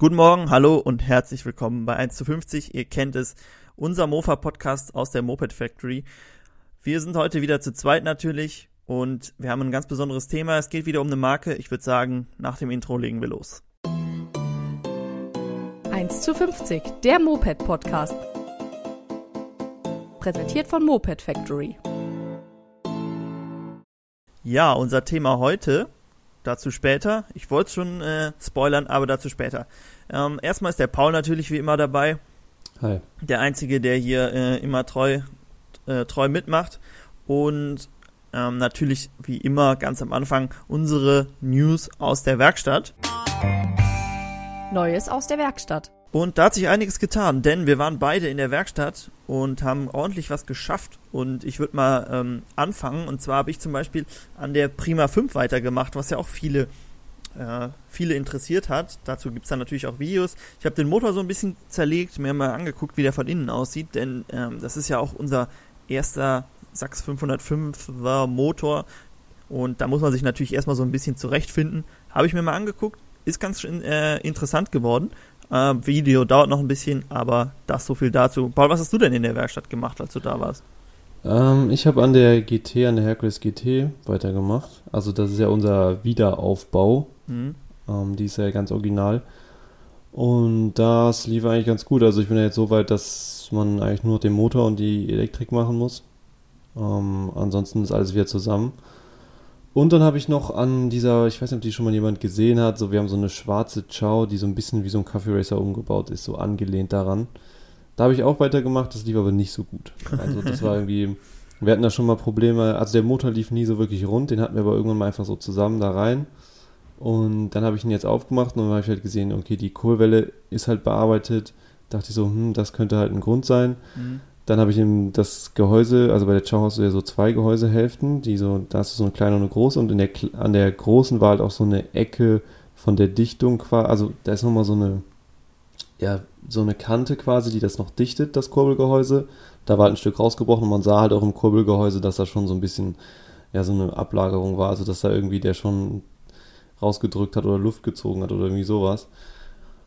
Guten Morgen, hallo und herzlich willkommen bei 1 zu 50. Ihr kennt es, unser Mofa-Podcast aus der Moped Factory. Wir sind heute wieder zu zweit natürlich und wir haben ein ganz besonderes Thema. Es geht wieder um eine Marke. Ich würde sagen, nach dem Intro legen wir los. 1 zu 50, der Moped-Podcast. Präsentiert von Moped Factory. Ja, unser Thema heute dazu später. Ich wollte es schon äh, spoilern, aber dazu später. Ähm, erstmal ist der Paul natürlich wie immer dabei. Hi. Der Einzige, der hier äh, immer treu, äh, treu mitmacht. Und ähm, natürlich wie immer ganz am Anfang unsere News aus der Werkstatt. Neues aus der Werkstatt. Und da hat sich einiges getan, denn wir waren beide in der Werkstatt und haben ordentlich was geschafft. Und ich würde mal ähm, anfangen. Und zwar habe ich zum Beispiel an der Prima 5 weitergemacht, was ja auch viele, äh, viele interessiert hat. Dazu gibt es dann natürlich auch Videos. Ich habe den Motor so ein bisschen zerlegt, mir mal angeguckt, wie der von innen aussieht, denn ähm, das ist ja auch unser erster Sachs 505er Motor. Und da muss man sich natürlich erstmal so ein bisschen zurechtfinden. Habe ich mir mal angeguckt, ist ganz äh, interessant geworden. Äh, Video dauert noch ein bisschen, aber das so viel dazu. Paul, was hast du denn in der Werkstatt gemacht, als du da warst? Ähm, ich habe an der GT, an der Hercules GT weitergemacht. Also das ist ja unser Wiederaufbau. Mhm. Ähm, die ist ja ganz original. Und das lief eigentlich ganz gut. Also ich bin ja jetzt so weit, dass man eigentlich nur den Motor und die Elektrik machen muss. Ähm, ansonsten ist alles wieder zusammen. Und dann habe ich noch an dieser, ich weiß nicht, ob die schon mal jemand gesehen hat, so wir haben so eine schwarze Chow, die so ein bisschen wie so ein Kaffee Racer umgebaut ist, so angelehnt daran. Da habe ich auch weitergemacht, das lief aber nicht so gut. Also das war irgendwie, wir hatten da schon mal Probleme, also der Motor lief nie so wirklich rund, den hatten wir aber irgendwann mal einfach so zusammen da rein. Und dann habe ich ihn jetzt aufgemacht und dann habe ich halt gesehen, okay, die Kohlwelle ist halt bearbeitet. Dachte ich so, hm, das könnte halt ein Grund sein. Mhm. Dann habe ich ihm das Gehäuse, also bei der Chow hast du ja so zwei Gehäusehälften, die so, da hast du so eine kleine und eine große und in der, an der großen war halt auch so eine Ecke von der Dichtung quasi, also da ist nochmal so eine, ja, so eine Kante quasi, die das noch dichtet, das Kurbelgehäuse. Da war halt ein Stück rausgebrochen und man sah halt auch im Kurbelgehäuse, dass da schon so ein bisschen, ja, so eine Ablagerung war, also dass da irgendwie der schon rausgedrückt hat oder Luft gezogen hat oder irgendwie sowas.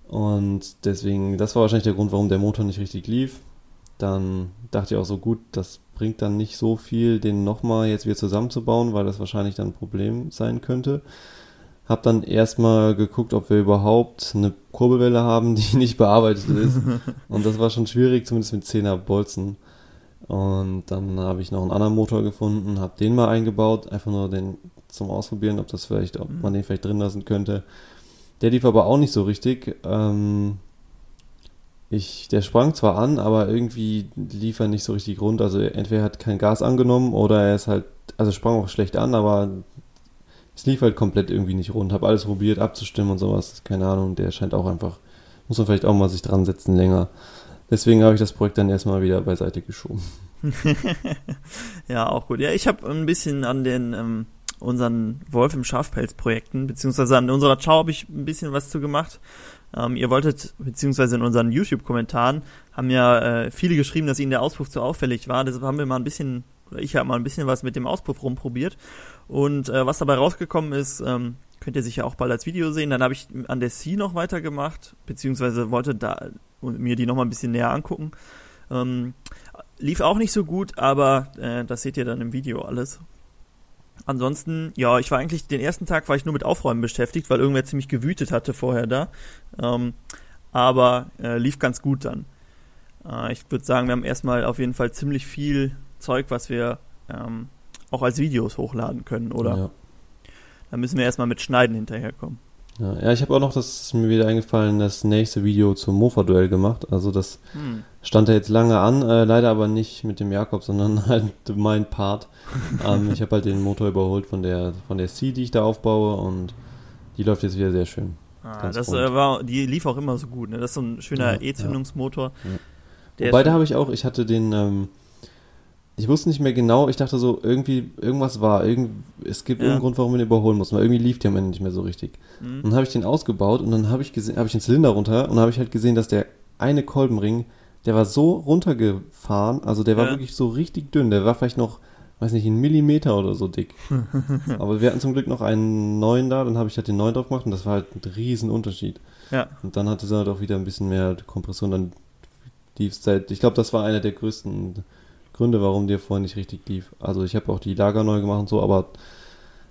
Und deswegen, das war wahrscheinlich der Grund, warum der Motor nicht richtig lief dann dachte ich auch so, gut, das bringt dann nicht so viel, den nochmal jetzt wieder zusammenzubauen, weil das wahrscheinlich dann ein Problem sein könnte. Hab dann erstmal geguckt, ob wir überhaupt eine Kurbelwelle haben, die nicht bearbeitet ist. Und das war schon schwierig, zumindest mit 10er Bolzen. Und dann habe ich noch einen anderen Motor gefunden, habe den mal eingebaut, einfach nur den zum Ausprobieren, ob das vielleicht, ob man den vielleicht drin lassen könnte. Der lief aber auch nicht so richtig. Ähm, ich, der sprang zwar an, aber irgendwie lief er nicht so richtig rund. Also entweder hat kein Gas angenommen oder er ist halt, also sprang auch schlecht an, aber es lief halt komplett irgendwie nicht rund. Hab alles probiert abzustimmen und sowas. Keine Ahnung, der scheint auch einfach, muss man vielleicht auch mal sich dran setzen länger. Deswegen habe ich das Projekt dann erstmal wieder beiseite geschoben. ja, auch gut. Ja, ich habe ein bisschen an den ähm, unseren Wolf im Schafpelz-Projekten, beziehungsweise an unserer Chow habe ich ein bisschen was zu gemacht. Ähm, ihr wolltet, beziehungsweise in unseren YouTube-Kommentaren haben ja äh, viele geschrieben, dass ihnen der Auspuff zu auffällig war. Deshalb haben wir mal ein bisschen, oder ich habe mal ein bisschen was mit dem Auspuff rumprobiert. Und äh, was dabei rausgekommen ist, ähm, könnt ihr sicher auch bald als Video sehen. Dann habe ich an der C noch weitergemacht, beziehungsweise wollte da mir die noch mal ein bisschen näher angucken. Ähm, lief auch nicht so gut, aber äh, das seht ihr dann im Video alles. Ansonsten, ja, ich war eigentlich den ersten Tag war ich nur mit Aufräumen beschäftigt, weil irgendwer ziemlich gewütet hatte vorher da. Ähm, aber äh, lief ganz gut dann. Äh, ich würde sagen, wir haben erstmal auf jeden Fall ziemlich viel Zeug, was wir ähm, auch als Videos hochladen können, oder? Ja. Da müssen wir erstmal mit Schneiden hinterherkommen. Ja, ja ich habe auch noch, das ist mir wieder eingefallen, das nächste Video zum Mofa-Duell gemacht. Also das hm. stand da jetzt lange an, äh, leider aber nicht mit dem Jakob, sondern halt mein Part. ähm, ich habe halt den Motor überholt von der, von der C, die ich da aufbaue und die läuft jetzt wieder sehr schön. Ah, das äh, war, die lief auch immer so gut, ne? Das ist so ein schöner ja, E-Zündungsmotor. Ja. Wobei da habe ich auch, ich hatte den, ähm, ich wusste nicht mehr genau, ich dachte so, irgendwie, irgendwas war, irgend, es gibt ja. irgendeinen Grund, warum man den überholen muss, weil irgendwie lief der am Ende nicht mehr so richtig. Mhm. Dann habe ich den ausgebaut und dann habe ich gesehen, habe ich den Zylinder runter und habe ich halt gesehen, dass der eine Kolbenring, der war so runtergefahren, also der war ja. wirklich so richtig dünn, der war vielleicht noch weiß nicht, einen Millimeter oder so dick. Aber wir hatten zum Glück noch einen neuen da, dann habe ich halt den neuen drauf gemacht und das war halt ein riesen Unterschied. Ja. Und dann hatte sie halt auch wieder ein bisschen mehr Kompression, dann lief es seit, ich glaube, das war einer der größten Gründe, warum der vorher nicht richtig lief. Also ich habe auch die Lager neu gemacht und so, aber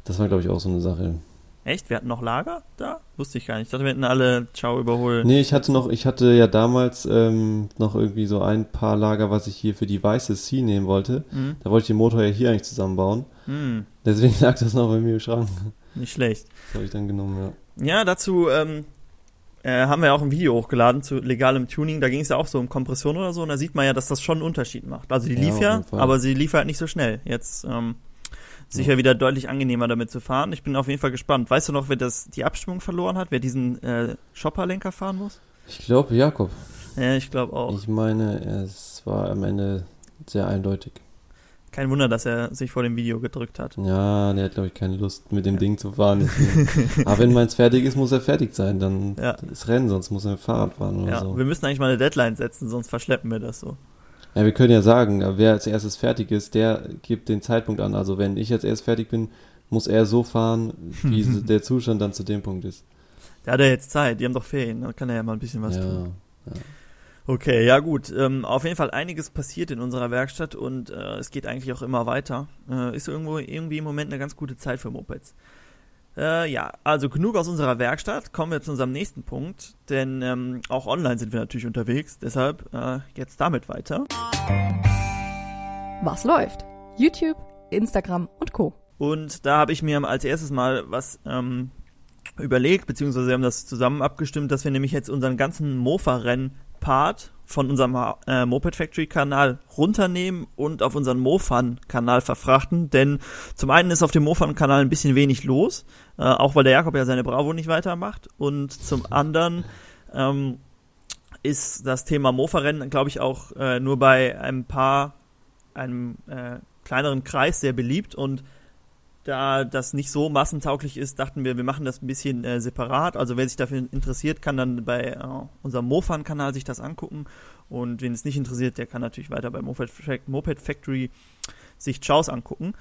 das war, glaube ich, auch so eine Sache. Echt? Wir hatten noch Lager da? Wusste ich gar nicht. Ich dachte, wir hätten alle Ciao überholt. Nee, ich hatte noch, ich hatte ja damals ähm, noch irgendwie so ein paar Lager, was ich hier für die weiße C nehmen wollte. Mhm. Da wollte ich den Motor ja hier eigentlich zusammenbauen. Hm, Deswegen lag das noch bei mir im Schrank. nicht schlecht. Das habe ich dann genommen, ja. Ja, dazu ähm, äh, haben wir auch ein Video hochgeladen zu legalem Tuning. Da ging es ja auch so um Kompression oder so. Und da sieht man ja, dass das schon einen Unterschied macht. Also die Ja, lief ja, aber sie lief halt nicht so schnell. Jetzt ähm, sicher wieder deutlich angenehmer damit zu fahren. Ich bin auf jeden Fall gespannt. Weißt du noch, wer das die Abstimmung verloren hat? Wer diesen äh, Shopperlenker fahren muss? Ich glaube, Jakob. Ja, ich glaube auch. Ich meine, es war am Ende sehr eindeutig. Kein Wunder, dass er sich vor dem Video gedrückt hat. Ja, der hat, glaube ich, keine Lust, mit dem Ding zu fahren. Aber wenn meins fertig ist, muss er fertig sein. Dann Ja. ist Rennen, sonst muss er mit Fahrrad fahren oder Ja, so. wir müssen eigentlich mal eine Deadline setzen, sonst verschleppen wir das so. Ja, wir können ja sagen, wer als erstes fertig ist, der gibt den Zeitpunkt an. Also wenn ich jetzt erst fertig bin, muss er so fahren, wie der Zustand dann zu dem Punkt ist. Der hat ja jetzt Zeit, die haben doch Ferien, da kann er ja mal ein bisschen was ja. tun. Okay, ja gut. Ähm, auf jeden Fall einiges passiert in unserer Werkstatt und äh, es geht eigentlich auch immer weiter. Äh, ist irgendwo irgendwie im Moment eine ganz gute Zeit für Mopeds. Äh, ja, also genug aus unserer Werkstatt. Kommen wir zu unserem nächsten Punkt, denn ähm, auch online sind wir natürlich unterwegs. Deshalb äh, jetzt damit weiter. Was läuft? YouTube, Instagram und Co. Und da habe ich mir als erstes mal was ähm, überlegt, beziehungsweise wir haben das zusammen abgestimmt, dass wir nämlich jetzt unseren ganzen Mofa-Renn-Part von unserem äh, Moped Factory Kanal runternehmen und auf unseren Mofan-Kanal verfrachten, denn zum einen ist auf dem Mofan-Kanal ein bisschen wenig los, äh, auch weil der Jakob ja seine Bravo nicht weitermacht und zum anderen ähm, ist das Thema Mofa-Rennen, glaube ich, auch äh, nur bei ein paar, einem äh, kleineren Kreis sehr beliebt und da das nicht so massentauglich ist, dachten wir, wir machen das ein bisschen äh, separat. Also wer sich dafür interessiert, kann dann bei äh, unserem Mofan-Kanal sich das angucken. Und wen es nicht interessiert, der kann natürlich weiter bei Moped, Moped Factory sich Chows angucken.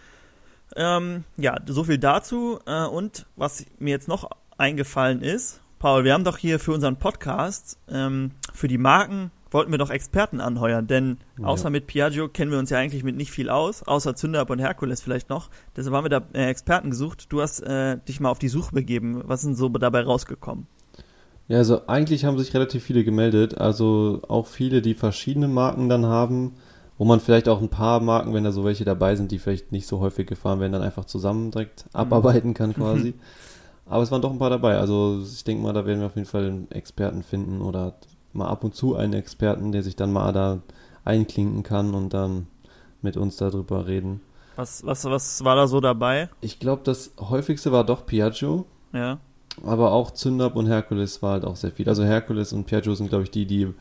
Ähm, ja, so viel dazu. Äh, und was mir jetzt noch eingefallen ist, Paul, wir haben doch hier für unseren Podcast, ähm, für die Marken, wollten wir doch Experten anheuern, denn Ja. außer mit Piaggio kennen wir uns ja eigentlich mit nicht viel aus, außer Zünderab und Herkules vielleicht noch. Deshalb haben wir da äh, Experten gesucht. Du hast äh, dich mal auf die Suche begeben. Was sind so dabei rausgekommen? Ja, also eigentlich haben sich relativ viele gemeldet. Also auch viele, die verschiedene Marken dann haben, wo man vielleicht auch ein paar Marken, wenn da so welche dabei sind, die vielleicht nicht so häufig gefahren werden, dann einfach zusammen direkt abarbeiten kann quasi. Aber es waren doch ein paar dabei. Also ich denke mal, da werden wir auf jeden Fall einen Experten finden oder mal ab und zu einen Experten, der sich dann mal da einklinken kann und dann mit uns darüber reden. Was, was, was war da so dabei? Ich glaube, das häufigste war doch Piaggio. Ja. Aber auch Zündab und Herkules war halt auch sehr viel. Also Herkules und Piaggio sind, glaube ich, die, die,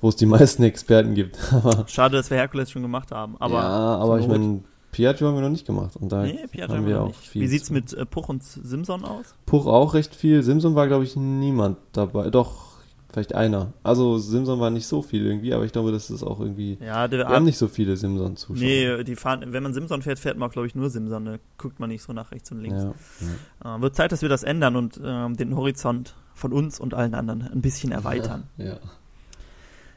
wo es die meisten Experten gibt. aber, Schade, dass wir Herkules schon gemacht haben. Aber ja, aber ich meine, Piaggio haben wir noch nicht gemacht. Und da nee, Piaggio haben wir noch auch nicht. viel Wie sieht's zu- mit äh, Puch und Simson aus? Puch auch recht viel. Simson war, glaube ich, niemand dabei. Doch, vielleicht einer. Also Simson war nicht so viel irgendwie, aber ich glaube, das ist auch irgendwie. Ja, der Wir haben nicht so viele Simson-Zuschauer. Nee, die fahren, wenn man Simson fährt, fährt man, glaube ich, nur Simson. Da guckt man nicht so nach rechts und links. Ja, Äh, wird Zeit, dass wir das ändern und ähm, den Horizont von uns und allen anderen ein bisschen erweitern. ja.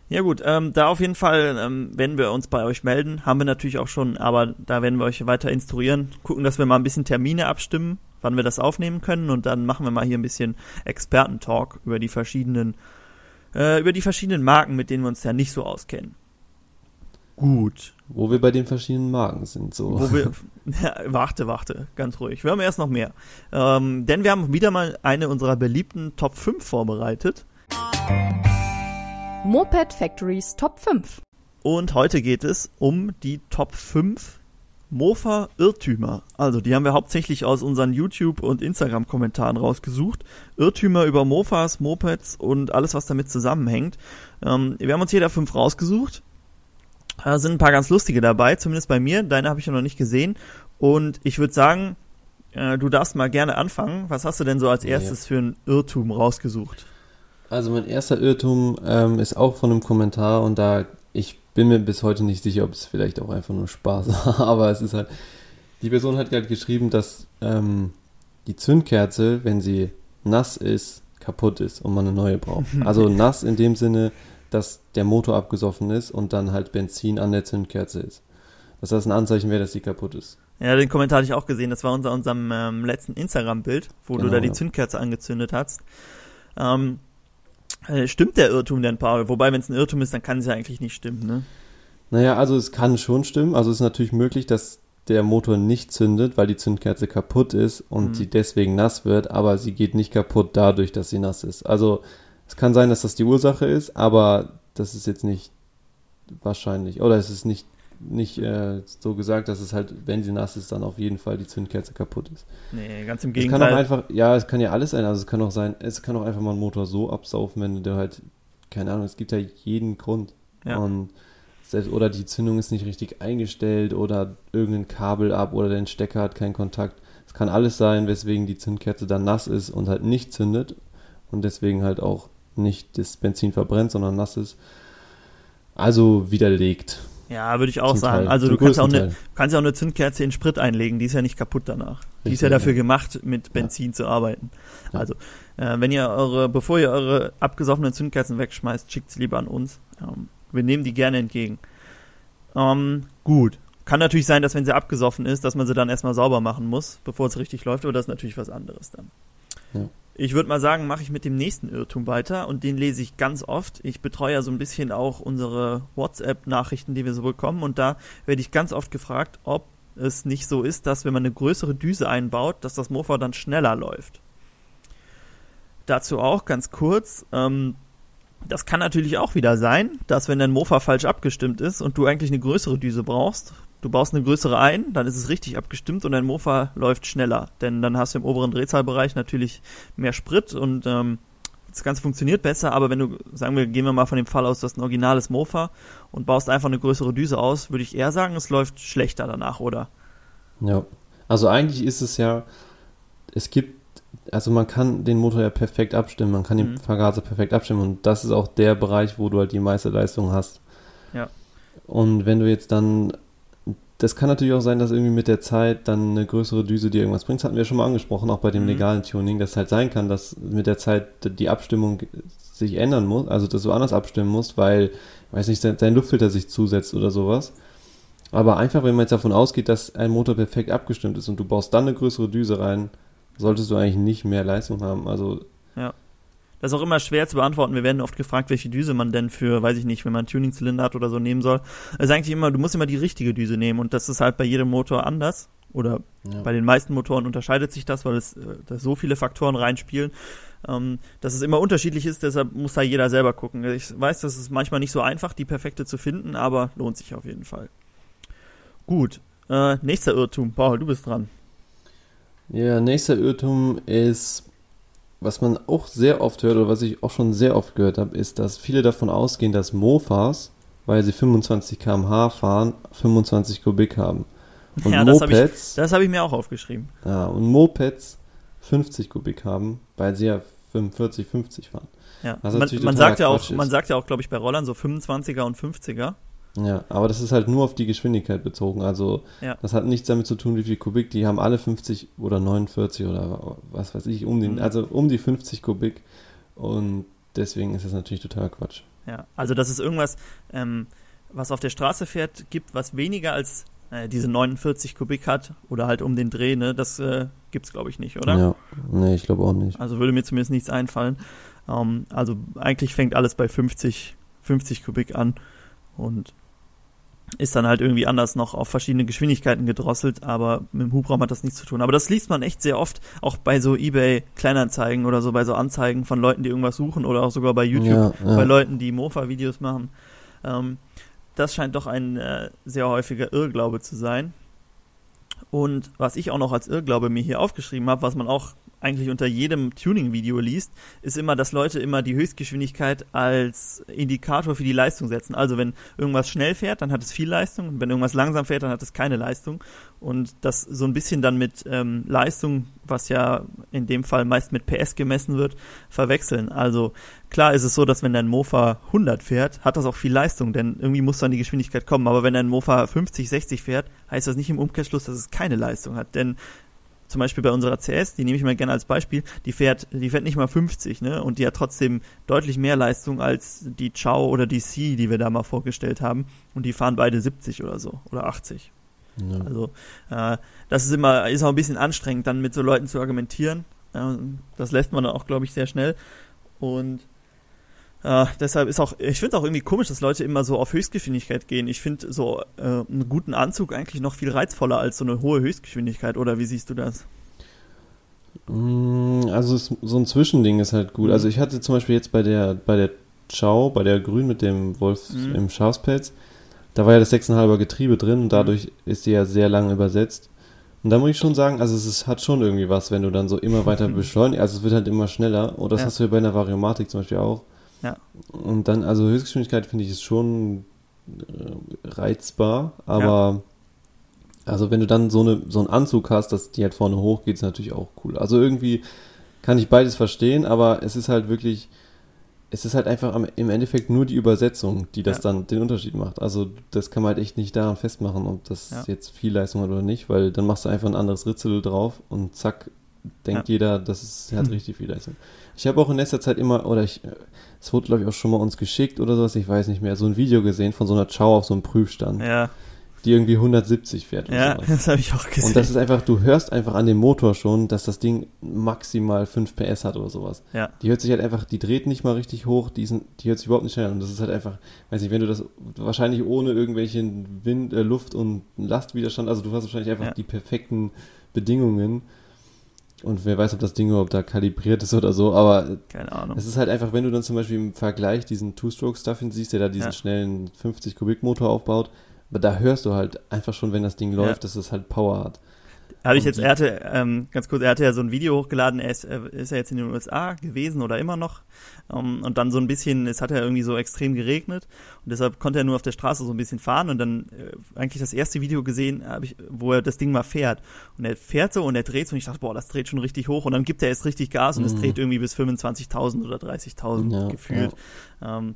Ja gut, ähm, da auf jeden Fall, ähm, wenn wir uns bei euch melden, haben wir natürlich auch schon, aber da werden wir euch weiter instruieren, gucken, dass wir mal ein bisschen Termine abstimmen, wann wir das aufnehmen können und dann machen wir mal hier ein bisschen Expertentalk über die verschiedenen, äh, über die verschiedenen Marken, mit denen wir uns ja nicht so auskennen. Gut. Wo wir bei den verschiedenen Marken sind. So. Wo wir, ja, warte, warte, ganz ruhig. Wir haben erst noch mehr. Ähm, denn wir haben wieder mal eine unserer beliebten Top 5 vorbereitet. Moped Factories Top 5. Und heute geht es um die Top 5 Mofa-Irrtümer. Also, die haben wir hauptsächlich aus unseren YouTube- und Instagram-Kommentaren rausgesucht. Irrtümer über Mofas, Mopeds und alles, was damit zusammenhängt. Ähm, wir haben uns jeder fünf rausgesucht. Da sind ein paar ganz lustige dabei, zumindest bei mir. Deine habe ich ja noch nicht gesehen. Und ich würde sagen, äh, du darfst mal gerne anfangen. Was hast du denn so als Ja. erstes für ein Irrtum rausgesucht? Also mein erster Irrtum ähm, ist auch von einem Kommentar und da ich bin mir bis heute nicht sicher, ob es vielleicht auch einfach nur Spaß war, aber es ist halt, die Person hat halt geschrieben, dass ähm, die Zündkerze, wenn sie nass ist, kaputt ist und man eine neue braucht. Also nass in dem Sinne, dass der Motor abgesoffen ist und dann halt Benzin an der Zündkerze ist. Dass das ein Anzeichen wäre, dass die kaputt ist. Ja, den Kommentar hatte ich auch gesehen. Das war unser unserem ähm, letzten Instagram-Bild, wo genau, du da die ja. Zündkerze angezündet hast. Ähm, äh, stimmt der Irrtum denn, Paul? Wobei, wenn es ein Irrtum ist, dann kann es ja eigentlich nicht stimmen, ne? Naja, also es kann schon stimmen. Also es ist natürlich möglich, dass der Motor nicht zündet, weil die Zündkerze kaputt ist und mhm. sie deswegen nass wird, aber sie geht nicht kaputt dadurch, dass sie nass ist. Also es kann sein, dass das die Ursache ist, aber das ist jetzt nicht wahrscheinlich. Oder es ist nicht, nicht äh, so gesagt, dass es halt, wenn sie nass ist, dann auf jeden Fall die Zündkerze kaputt ist. Nee, ganz im Gegenteil. Es kann auch einfach, ja, es kann ja alles sein. Also es kann auch sein, es kann auch einfach mal einen Motor so absaufen, wenn der halt, keine Ahnung, es gibt ja jeden Grund. Ja. Und selbst, oder die Zündung ist nicht richtig eingestellt oder irgendein Kabel ab oder der Stecker hat keinen Kontakt. Es kann alles sein, weswegen die Zündkerze dann nass ist und halt nicht zündet und deswegen halt auch nicht das Benzin verbrennt, sondern nass ist. Also widerlegt. Ja, würde ich auch sagen. Teil. Also du kannst, auch eine, kannst ja auch eine Zündkerze in Sprit einlegen, die ist ja nicht kaputt danach. Richtig, die ist ja dafür ja. gemacht, mit Benzin ja. zu arbeiten. Ja. Also, äh, wenn ihr eure, bevor ihr eure abgesoffenen Zündkerzen wegschmeißt, schickt sie lieber an uns. Ähm, wir nehmen die gerne entgegen. Ähm, gut. Kann natürlich sein, dass wenn sie abgesoffen ist, dass man sie dann erstmal sauber machen muss, bevor es richtig läuft, aber das ist natürlich was anderes dann. Ich würde mal sagen, mache ich mit dem nächsten Irrtum weiter und den lese ich ganz oft. Ich betreue ja so ein bisschen auch unsere WhatsApp-Nachrichten, die wir so bekommen und da werde ich ganz oft gefragt, ob es nicht so ist, dass wenn man eine größere Düse einbaut, dass das Mofa dann schneller läuft. Dazu auch ganz kurz, ähm, das kann natürlich auch wieder sein, dass wenn dein Mofa falsch abgestimmt ist und du eigentlich eine größere Düse brauchst, du baust eine größere ein, dann ist es richtig abgestimmt und dein Mofa läuft schneller. Denn dann hast du im oberen Drehzahlbereich natürlich mehr Sprit und ähm, das Ganze funktioniert besser, aber wenn du, sagen wir, gehen wir mal von dem Fall aus, du hast ein originales Mofa und baust einfach eine größere Düse aus, würde ich eher sagen, es läuft schlechter danach, oder? Ja, also eigentlich ist es ja, es gibt also man kann den Motor ja perfekt abstimmen, man kann den mhm. Vergaser perfekt abstimmen und das ist auch der Bereich, wo du halt die meiste Leistung hast. Ja. Und wenn du jetzt dann, das kann natürlich auch sein, dass irgendwie mit der Zeit dann eine größere Düse dir irgendwas bringt. Das hatten wir schon mal angesprochen, auch bei dem mhm. legalen Tuning, dass es halt sein kann, dass mit der Zeit die Abstimmung sich ändern muss, also dass du anders abstimmen musst, weil, weiß nicht, dein Luftfilter sich zusetzt oder sowas. Aber einfach, wenn man jetzt davon ausgeht, dass ein Motor perfekt abgestimmt ist und du baust dann eine größere Düse rein, solltest du eigentlich nicht mehr Leistung haben. Also ja. Das ist auch immer schwer zu beantworten. Wir werden oft gefragt, welche Düse man denn für, weiß ich nicht, wenn man Tuning-Zylinder hat oder so nehmen soll. Es ist eigentlich immer, du musst immer die richtige Düse nehmen und das ist halt bei jedem Motor anders. Oder ja. bei den meisten Motoren unterscheidet sich das, weil es äh, da so viele Faktoren reinspielen, ähm, dass es immer unterschiedlich ist. Deshalb muss da jeder selber gucken. Ich weiß, das ist manchmal nicht so einfach, die perfekte zu finden, aber lohnt sich auf jeden Fall. Gut. Äh, nächster Irrtum. Paul, du bist dran. Ja, nächster Irrtum ist, was man auch sehr oft hört oder was ich auch schon sehr oft gehört habe, ist, dass viele davon ausgehen, dass Mofas, weil sie 25 km/h fahren, 25 Kubik haben. Und ja, Mopeds, das habe ich, hab ich, mir auch aufgeschrieben. Ja, und Mopeds 50 Kubik haben, weil sie ja 45, 50 fahren. Ja, man, man sagt ja auch, man sagt ja auch, glaube ich, bei Rollern so 25er und 50er. Ja, aber das ist halt nur auf die Geschwindigkeit bezogen. Also ja. das hat nichts damit zu tun, wie viel Kubik. Die haben alle 50 oder 49 oder was weiß ich, um den, mhm. also um die 50 Kubik. Und deswegen ist das natürlich total Quatsch. Ja, also dass es irgendwas, ähm, was auf der Straße fährt, gibt, was weniger als äh, diese 49 Kubik hat oder halt um den Dreh, ne, das äh, es glaube ich nicht, oder? Ja, nee, ich glaube auch nicht. Also würde mir zumindest nichts einfallen. Ähm, also eigentlich fängt alles bei 50, 50 Kubik an und ist dann halt irgendwie anders noch auf verschiedene Geschwindigkeiten gedrosselt, aber mit dem Hubraum hat das nichts zu tun. Aber das liest man echt sehr oft, auch bei so eBay Kleinanzeigen oder so, bei so Anzeigen von Leuten, die irgendwas suchen oder auch sogar bei YouTube, ja, ja. bei Leuten, die Mofa-Videos machen. Ähm, das scheint doch ein äh, sehr häufiger Irrglaube zu sein. Und was ich auch noch als Irrglaube mir hier aufgeschrieben habe, was man auch eigentlich unter jedem Tuning-Video liest, ist immer, dass Leute immer die Höchstgeschwindigkeit als Indikator für die Leistung setzen. Also wenn irgendwas schnell fährt, dann hat es viel Leistung und wenn irgendwas langsam fährt, dann hat es keine Leistung. Und das so ein bisschen dann mit ähm, Leistung, was ja in dem Fall meist mit PS gemessen wird, verwechseln. Also klar ist es so, dass wenn dein Mofa 100 fährt, hat das auch viel Leistung, denn irgendwie muss dann die Geschwindigkeit kommen. Aber wenn dein Mofa 50, 60 fährt, heißt das nicht im Umkehrschluss, dass es keine Leistung hat. Denn zum Beispiel bei unserer CS, die nehme ich mal gerne als Beispiel, die fährt, die fährt nicht mal 50, ne? Und die hat trotzdem deutlich mehr Leistung als die Chow oder die C, die wir da mal vorgestellt haben. Und die fahren beide 70 oder so oder 80. Ja. Also äh, das ist immer, ist auch ein bisschen anstrengend, dann mit so Leuten zu argumentieren. Äh, das lässt man dann auch, glaube ich, sehr schnell. Und äh, deshalb ist auch, ich finde auch irgendwie komisch, dass Leute immer so auf Höchstgeschwindigkeit gehen. Ich finde so äh, einen guten Anzug eigentlich noch viel reizvoller als so eine hohe Höchstgeschwindigkeit. Oder wie siehst du das? Mm, also so ein Zwischending ist halt gut. Mhm. Also ich hatte zum Beispiel jetzt bei der bei der Chow, bei der Grün mit dem Wolf mhm. im Schafspelz, da war ja das 6,5er Getriebe drin und dadurch mhm. ist die ja sehr lang übersetzt. Und da muss ich schon sagen, also es ist, hat schon irgendwie was, wenn du dann so immer weiter beschleunigst. Also es wird halt immer schneller. Und das ja. hast du ja bei einer Variomatik zum Beispiel auch. Ja. Und dann, also Höchstgeschwindigkeit finde ich ist schon äh, reizbar, aber ja. also wenn du dann so, eine, so einen Anzug hast, dass die halt vorne hoch geht, ist natürlich auch cool. Also irgendwie kann ich beides verstehen, aber es ist halt wirklich, es ist halt einfach am, im Endeffekt nur die Übersetzung, die das ja. dann den Unterschied macht. Also das kann man halt echt nicht daran festmachen, ob das ja. jetzt viel Leistung hat oder nicht, weil dann machst du einfach ein anderes Ritzel drauf und zack, denkt jeder, das ist, hat richtig viel Leistung. Ich habe auch in letzter Zeit immer, oder ich, es wurde glaube ich auch schon mal uns geschickt oder sowas, ich weiß nicht mehr, so ein Video gesehen von so einer Chow auf so einem Prüfstand. Ja. Die irgendwie 170 fährt. Ja, sowas. das habe ich auch gesehen. Und das ist einfach, du hörst einfach an dem Motor schon, dass das Ding maximal 5 PS hat oder sowas. Ja. Die hört sich halt einfach, die dreht nicht mal richtig hoch, die, sind, die hört sich überhaupt nicht schnell an. Und das ist halt einfach, weiß nicht, wenn du das wahrscheinlich ohne irgendwelchen Wind, äh, Luft und Lastwiderstand, also du hast wahrscheinlich einfach ja. die perfekten Bedingungen und wer weiß, ob das Ding überhaupt da kalibriert ist oder so, aber keine Ahnung. Es ist halt einfach, wenn du dann zum Beispiel im Vergleich diesen Two-Stroke-Stuff siehst, der da diesen ja. schnellen 50-Kubik-Motor aufbaut, aber da hörst du halt einfach schon, wenn das Ding läuft, ja. dass es halt Power hat. Habe ich jetzt, er hatte, ähm, ganz kurz, er hatte ja so ein Video hochgeladen, er ist, er ist ja jetzt in den USA gewesen oder immer noch. Um, ähm, und dann so ein bisschen, es hat ja irgendwie so extrem geregnet und deshalb konnte er nur auf der Straße so ein bisschen fahren und dann äh, eigentlich das erste Video gesehen, habe ich, wo er das Ding mal fährt. Und er fährt so und er dreht so und ich dachte, boah, das dreht schon richtig hoch und dann gibt er erst richtig Gas und es mhm. dreht irgendwie bis 25.000 oder 30.000 ja, gefühlt. Ja. Um, ähm,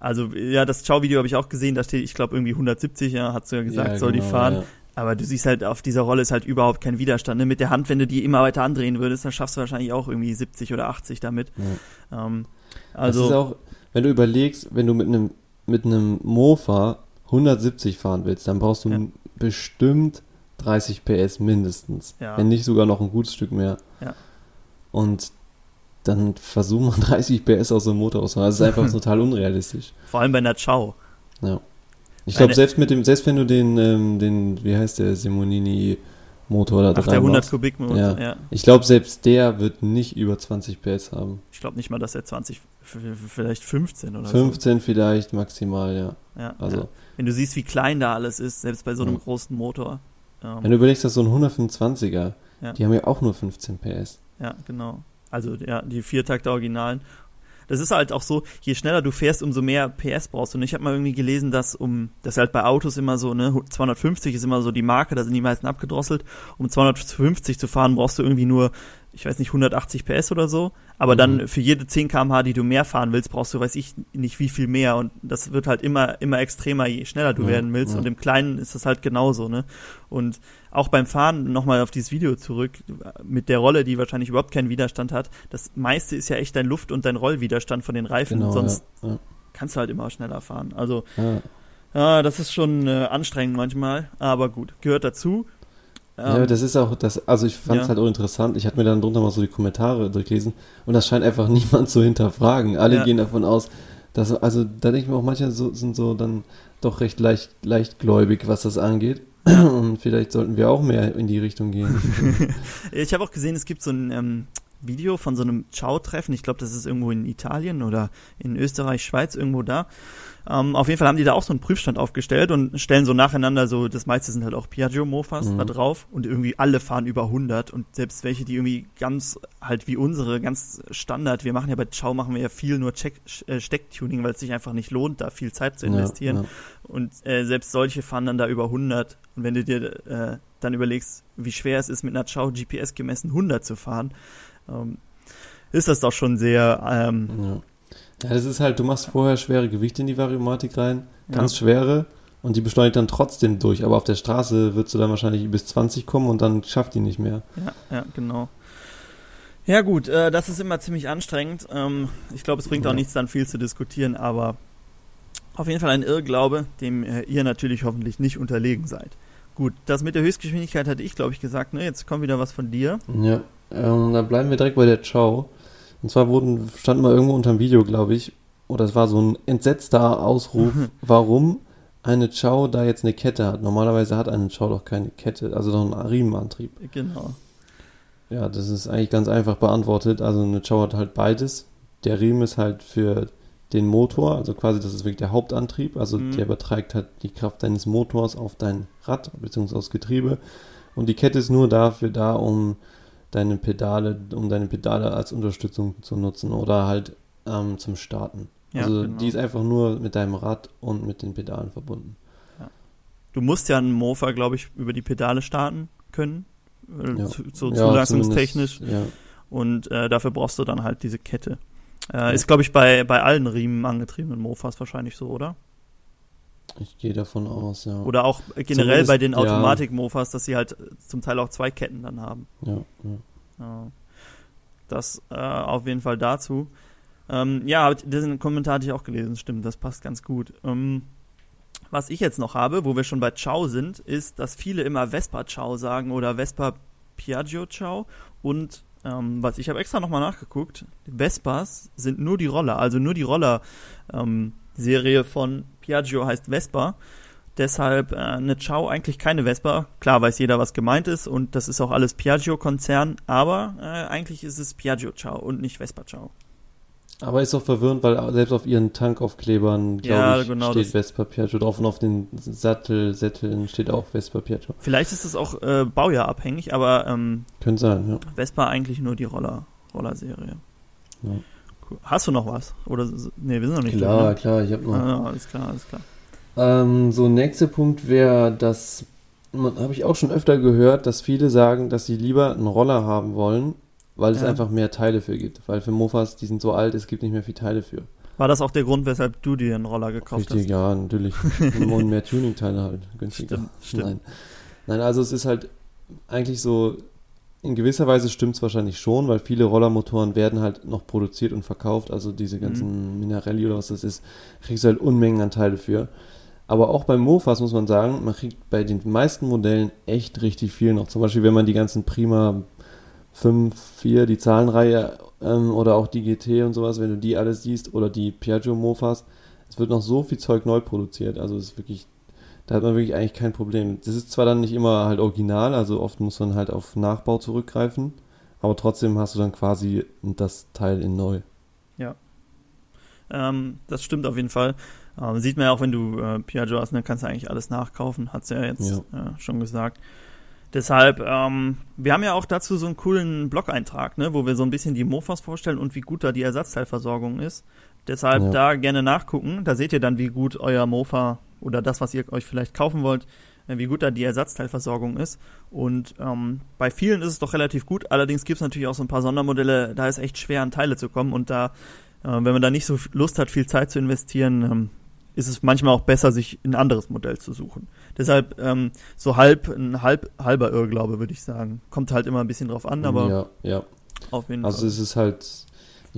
also ja, das Ciao-Video habe ich auch gesehen, da steht, ich glaube irgendwie 170, ja, hat ja gesagt, ja, soll genau, die fahren. Ja. Aber du siehst halt, auf dieser Rolle ist halt überhaupt kein Widerstand. Ne? Mit der Hand, wenn du die immer weiter andrehen würdest, dann schaffst du wahrscheinlich auch irgendwie 70 oder 80 damit. Ja. Ähm, also das ist auch, wenn du überlegst, wenn du mit einem mit einem Mofa 170 fahren willst, dann brauchst du ja. bestimmt 30 PS mindestens. Ja. Wenn nicht sogar noch ein gutes Stück mehr. Ja. Und dann versuchen wir 30 PS aus so einem Motor auszufahren. Das ist einfach total unrealistisch. Vor allem bei einer Chow. Ja. Ich glaube, selbst mit dem, selbst wenn du den, ähm, den, wie heißt der, Simonini Motor da Ach, der 100 Kubik Motor, ja. ja. Ich glaube, selbst der wird nicht über 20 PS haben. Ich glaube nicht mal, dass er 20, vielleicht 15 oder 15 so. vielleicht maximal, ja. ja also. Ja. Wenn du siehst, wie klein da alles ist, selbst bei so einem großen Motor. Ähm, wenn du überlegst, dass so ein 125er, die haben ja auch nur 15 PS. Ja, genau. Also ja, die Viertakter Originalen das ist halt auch so, je schneller du fährst, umso mehr PS brauchst du. Und ich habe mal irgendwie gelesen, dass um, das halt bei Autos immer so, ne, 250 ist immer so die Marke, da sind die meisten abgedrosselt. Um 250 zu fahren, brauchst du irgendwie nur ich weiß nicht, 180 PS oder so. Aber mhm. dann für jede 10 km/h, die du mehr fahren willst, brauchst du, weiß ich nicht, wie viel mehr. Und das wird halt immer, immer extremer, je schneller du ja, werden willst. Ja. Und im Kleinen ist das halt genauso, ne? Und auch beim Fahren, nochmal auf dieses Video zurück, mit der Rolle, die wahrscheinlich überhaupt keinen Widerstand hat. Das meiste ist ja echt dein Luft- und dein Rollwiderstand von den Reifen. Genau, Sonst ja, kannst du halt immer schneller fahren. Also, ja, das ist schon äh, anstrengend manchmal. Aber gut, gehört dazu. Ja, das ist auch das, also ich fand es ja. halt auch interessant. Ich hatte mir dann drunter mal so die Kommentare durchgelesen und das scheint einfach niemand zu hinterfragen. Alle ja. gehen davon aus, dass, also da denke ich mir auch, manche so, sind so dann doch recht leicht, leichtgläubig, was das angeht. Und vielleicht sollten wir auch mehr in die Richtung gehen. ich habe auch gesehen, es gibt so ein, ähm, Video von so einem Ciao-Treffen. Ich glaube, das ist irgendwo in Italien oder in Österreich, Schweiz, irgendwo da. Ähm, auf jeden Fall haben die da auch so einen Prüfstand aufgestellt und stellen so nacheinander so, das meiste sind halt auch Piaggio-Mofas Mhm. da drauf und irgendwie alle fahren über 100 und selbst welche, die irgendwie ganz, halt wie unsere, ganz Standard, wir machen ja bei Ciao machen wir ja viel nur Check, äh, Stecktuning, weil es sich einfach nicht lohnt, da viel Zeit zu investieren. Ja, ja. Und äh, selbst solche fahren dann da über 100. Und wenn du dir äh, dann überlegst, wie schwer es ist, mit einer Chow GPS gemessen 100 zu fahren, ähm, ist das doch schon sehr, ähm, Ja. ja, das ist halt, du machst vorher schwere Gewichte in die Variomatik rein, ganz Ja. schwere, und die beschleunigt dann trotzdem durch. Aber auf der Straße würdest du dann wahrscheinlich bis 20 kommen und dann schafft die nicht mehr. ja, ja, genau. Ja gut, äh, das ist immer ziemlich anstrengend. Ähm, ich glaube, es bringt auch nichts dann viel zu diskutieren, aber auf jeden Fall ein Irrglaube, dem äh, ihr natürlich hoffentlich nicht unterlegen seid. Gut, das mit der Höchstgeschwindigkeit hatte ich, glaube ich, gesagt. Ne? Jetzt kommt wieder was von dir. Ja, ähm, dann bleiben wir direkt bei der Ciao. Und zwar wurden, stand mal irgendwo unter dem Video, glaube ich, oder es war so ein entsetzter Ausruf, warum eine Ciao da jetzt eine Kette hat. Normalerweise hat eine Ciao doch keine Kette, also doch einen Riemenantrieb. Genau. Ja, das ist eigentlich ganz einfach beantwortet. Also eine Chow hat halt beides. Der Riemen ist halt für den Motor, also quasi das ist wirklich der Hauptantrieb. Also Mhm. der überträgt halt die Kraft deines Motors auf dein Rad bzw. aufs Getriebe. Und die Kette ist nur dafür da, um deine Pedale, um deine Pedale als Unterstützung zu nutzen oder halt ähm, zum Starten. Ja, also genau. die ist einfach nur mit deinem Rad und mit den Pedalen verbunden. Du musst ja einen Mofa, glaube ich, über die Pedale starten können. äh, Ja. Zu, so Ja, zulassungstechnisch. Ja. Und äh, dafür brauchst du dann halt diese Kette. Äh, Ist, glaube ich, bei, bei allen Riemen angetriebenen Mofas wahrscheinlich so, oder? Ich gehe davon aus, ja. Oder auch generell Zumindest, bei den ja. Automatik-Mofas, dass sie halt äh, zum Teil auch zwei Ketten dann haben. ja, ja. Ja. Das äh, auf jeden Fall dazu. Ähm, ja, diesen Kommentar hatte ich auch gelesen, stimmt, das passt ganz gut. Ähm, was ich jetzt noch habe, wo wir schon bei Ciao sind, ist, dass viele immer Vespa Ciao sagen oder Vespa Piaggio Ciao und ähm, was ich habe extra nochmal nachgeguckt, Vespas sind nur die Roller, also nur die Roller ähm, von Piaggio heißt Vespa. Deshalb äh, eine Ciao eigentlich keine Vespa. Klar weiß jeder, was gemeint ist und das ist auch alles Piaggio-Konzern, aber äh, eigentlich ist es Piaggio Ciao und nicht Vespa Ciao. Aber ist doch verwirrend, weil selbst auf ihren Tankaufklebern, glaube Ja, ich, genau, steht Vespa Piaggio drauf und auf den Sattel, Sätteln steht auch Vespa Piaggio. Vielleicht ist es auch äh, baujahrabhängig, aber ähm, Könnte sein, ja. Vespa eigentlich nur die Roller, Roller-Serie. Ja. Hast du noch was? Oder nee, wir sind noch nicht Klar, durch, klar, ich habe ne? noch. Ah, alles klar, alles klar. Ähm, so, nächster Punkt wäre, dass, habe ich auch schon öfter gehört, dass viele sagen, dass sie lieber einen Roller haben wollen, weil es Ja. einfach mehr Teile für gibt. Weil für Mofas, die sind so alt, es gibt nicht mehr viel Teile für. War das auch der Grund, weshalb du dir einen Roller gekauft Richtig, hast? ja, natürlich. Und mehr Tuning-Teile halt, günstiger. Stimmt, stimmt. Nein. Nein, also es ist halt eigentlich so, in gewisser Weise stimmt es wahrscheinlich schon, weil viele Rollermotoren werden halt noch produziert und verkauft, also diese ganzen Minarelli oder was das ist, kriegst du halt Unmengen an Teile für. Aber auch beim Mofas muss man sagen, man kriegt bei den meisten Modellen echt richtig viel noch. Zum Beispiel, wenn man die ganzen Prima 5, 4, die Zahlenreihe ähm, oder auch die GT und sowas, wenn du die alles siehst oder die Piaggio Mofas, es wird noch so viel Zeug neu produziert. Also es ist wirklich, da hat man wirklich eigentlich kein Problem. Das ist zwar dann nicht immer halt original, also oft muss man halt auf Nachbau zurückgreifen, aber trotzdem hast du dann quasi das Teil in neu. Ähm, das stimmt auf jeden Fall. Ähm, sieht man ja auch, wenn du äh, Piaggio hast, dann kannst du eigentlich alles nachkaufen, hat's ja jetzt Ja. Äh, schon gesagt. Deshalb, ähm, wir haben ja auch dazu so einen coolen Blog-Eintrag, ne, wo wir so ein bisschen die Mofas vorstellen und wie gut da die Ersatzteilversorgung ist. Deshalb Ja. da gerne nachgucken. Da seht ihr dann, wie gut euer Mofa oder das, was ihr euch vielleicht kaufen wollt, äh, wie gut da die Ersatzteilversorgung ist. Und ähm, bei vielen ist es doch relativ gut. Allerdings gibt es natürlich auch so ein paar Sondermodelle, da ist echt schwer an Teile zu kommen. Und da, äh, wenn man da nicht so Lust hat, viel Zeit zu investieren, ähm, ist es manchmal auch besser, sich ein anderes Modell zu suchen. Deshalb ähm, so halb ein halb halber Irrglaube, würde ich sagen. Kommt halt immer ein bisschen drauf an, aber ja, ja. auf jeden Also Fall. es ist halt,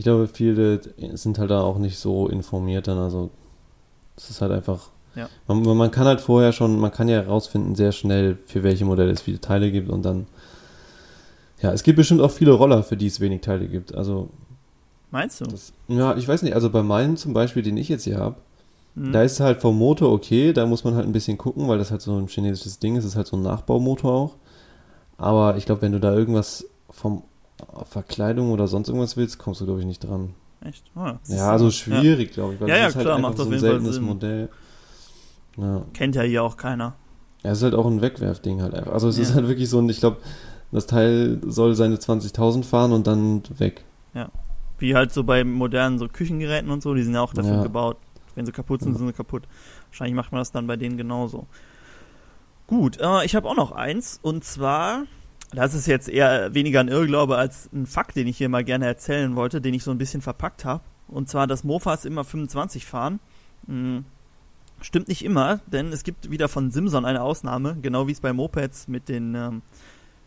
ich glaube, viele sind halt da auch nicht so informiert dann, also es ist halt einfach, Ja. man, man kann halt vorher schon, man kann ja herausfinden sehr schnell, für welche Modelle es viele Teile gibt und dann, ja, es gibt bestimmt auch viele Roller, für die es wenig Teile gibt, also, Meinst du? das, ja, ich weiß nicht, also bei meinem zum Beispiel, den ich jetzt hier habe, Hm. da ist es halt vom Motor okay, da muss man halt ein bisschen gucken, weil das halt so ein chinesisches Ding ist, es ist halt so ein Nachbaumotor auch. Aber ich glaube, wenn du da irgendwas vom Verkleidung oder sonst irgendwas willst, kommst du, glaube ich, nicht dran. Echt? Oh, ja, also schwierig, ja. glaube ich. Weil ja, ja, ist halt klar, macht so ein seltenes Modell. Ja. Kennt ja hier auch keiner. Ja, es ist halt auch ein Wegwerfding halt einfach. Also es ja. ist halt wirklich so ein, ich glaube, das Teil soll seine 20.000 fahren und dann weg. Ja. Wie halt so bei modernen so Küchengeräten und so, die sind ja auch dafür ja. gebaut. Wenn sie kaputt sind, sind sie kaputt. Wahrscheinlich macht man das dann bei denen genauso. Gut, äh, ich habe auch noch eins und zwar, das ist jetzt eher weniger ein Irrglaube als ein Fakt, den ich hier mal gerne erzählen wollte, den ich so ein bisschen verpackt habe. Und zwar, dass Mofas immer 25 fahren. Hm, stimmt nicht immer, denn es gibt wieder von Simson eine Ausnahme, genau wie es bei Mopeds mit den ähm,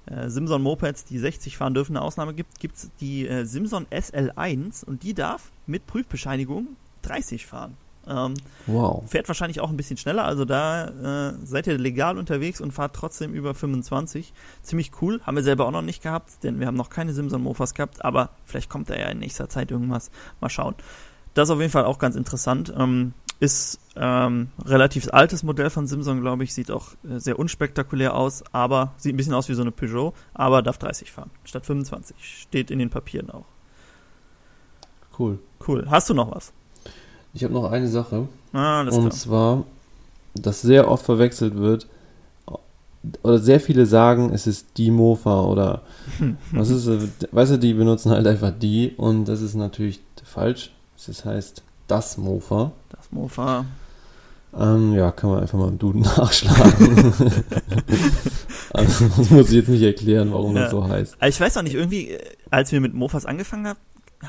äh, Simson Mopeds, die 60 fahren dürfen, eine Ausnahme gibt, gibt es die äh, Simson SL1 und die darf mit Prüfbescheinigung 30 fahren. Ähm, wow. Fährt wahrscheinlich auch ein bisschen schneller, also da äh, seid ihr legal unterwegs und fahrt trotzdem über 25. Ziemlich cool, haben wir selber auch noch nicht gehabt, denn wir haben noch keine Simson Mofas gehabt, aber vielleicht kommt da ja in nächster Zeit irgendwas. Mal schauen. Das ist auf jeden Fall auch ganz interessant. Ähm, ist ähm, relativ altes Modell von Simson, glaube ich, sieht auch äh, sehr unspektakulär aus, aber sieht ein bisschen aus wie so eine Peugeot, aber darf 30 fahren statt 25. Steht in den Papieren auch. Cool. Cool. Hast du noch was? Ich habe noch eine Sache. Ah, und klar. zwar, dass sehr oft verwechselt wird, oder sehr viele sagen, es ist die Mofa oder was ist, weißt du, die benutzen halt einfach die und das ist natürlich falsch. Es heißt das Mofa. Das Mofa. Ähm, ja, kann man einfach mal im Duden nachschlagen. also, das muss ich jetzt nicht erklären, warum ja. das so heißt. Ich weiß auch nicht, irgendwie, äh, als wir mit Mofas angefangen haben,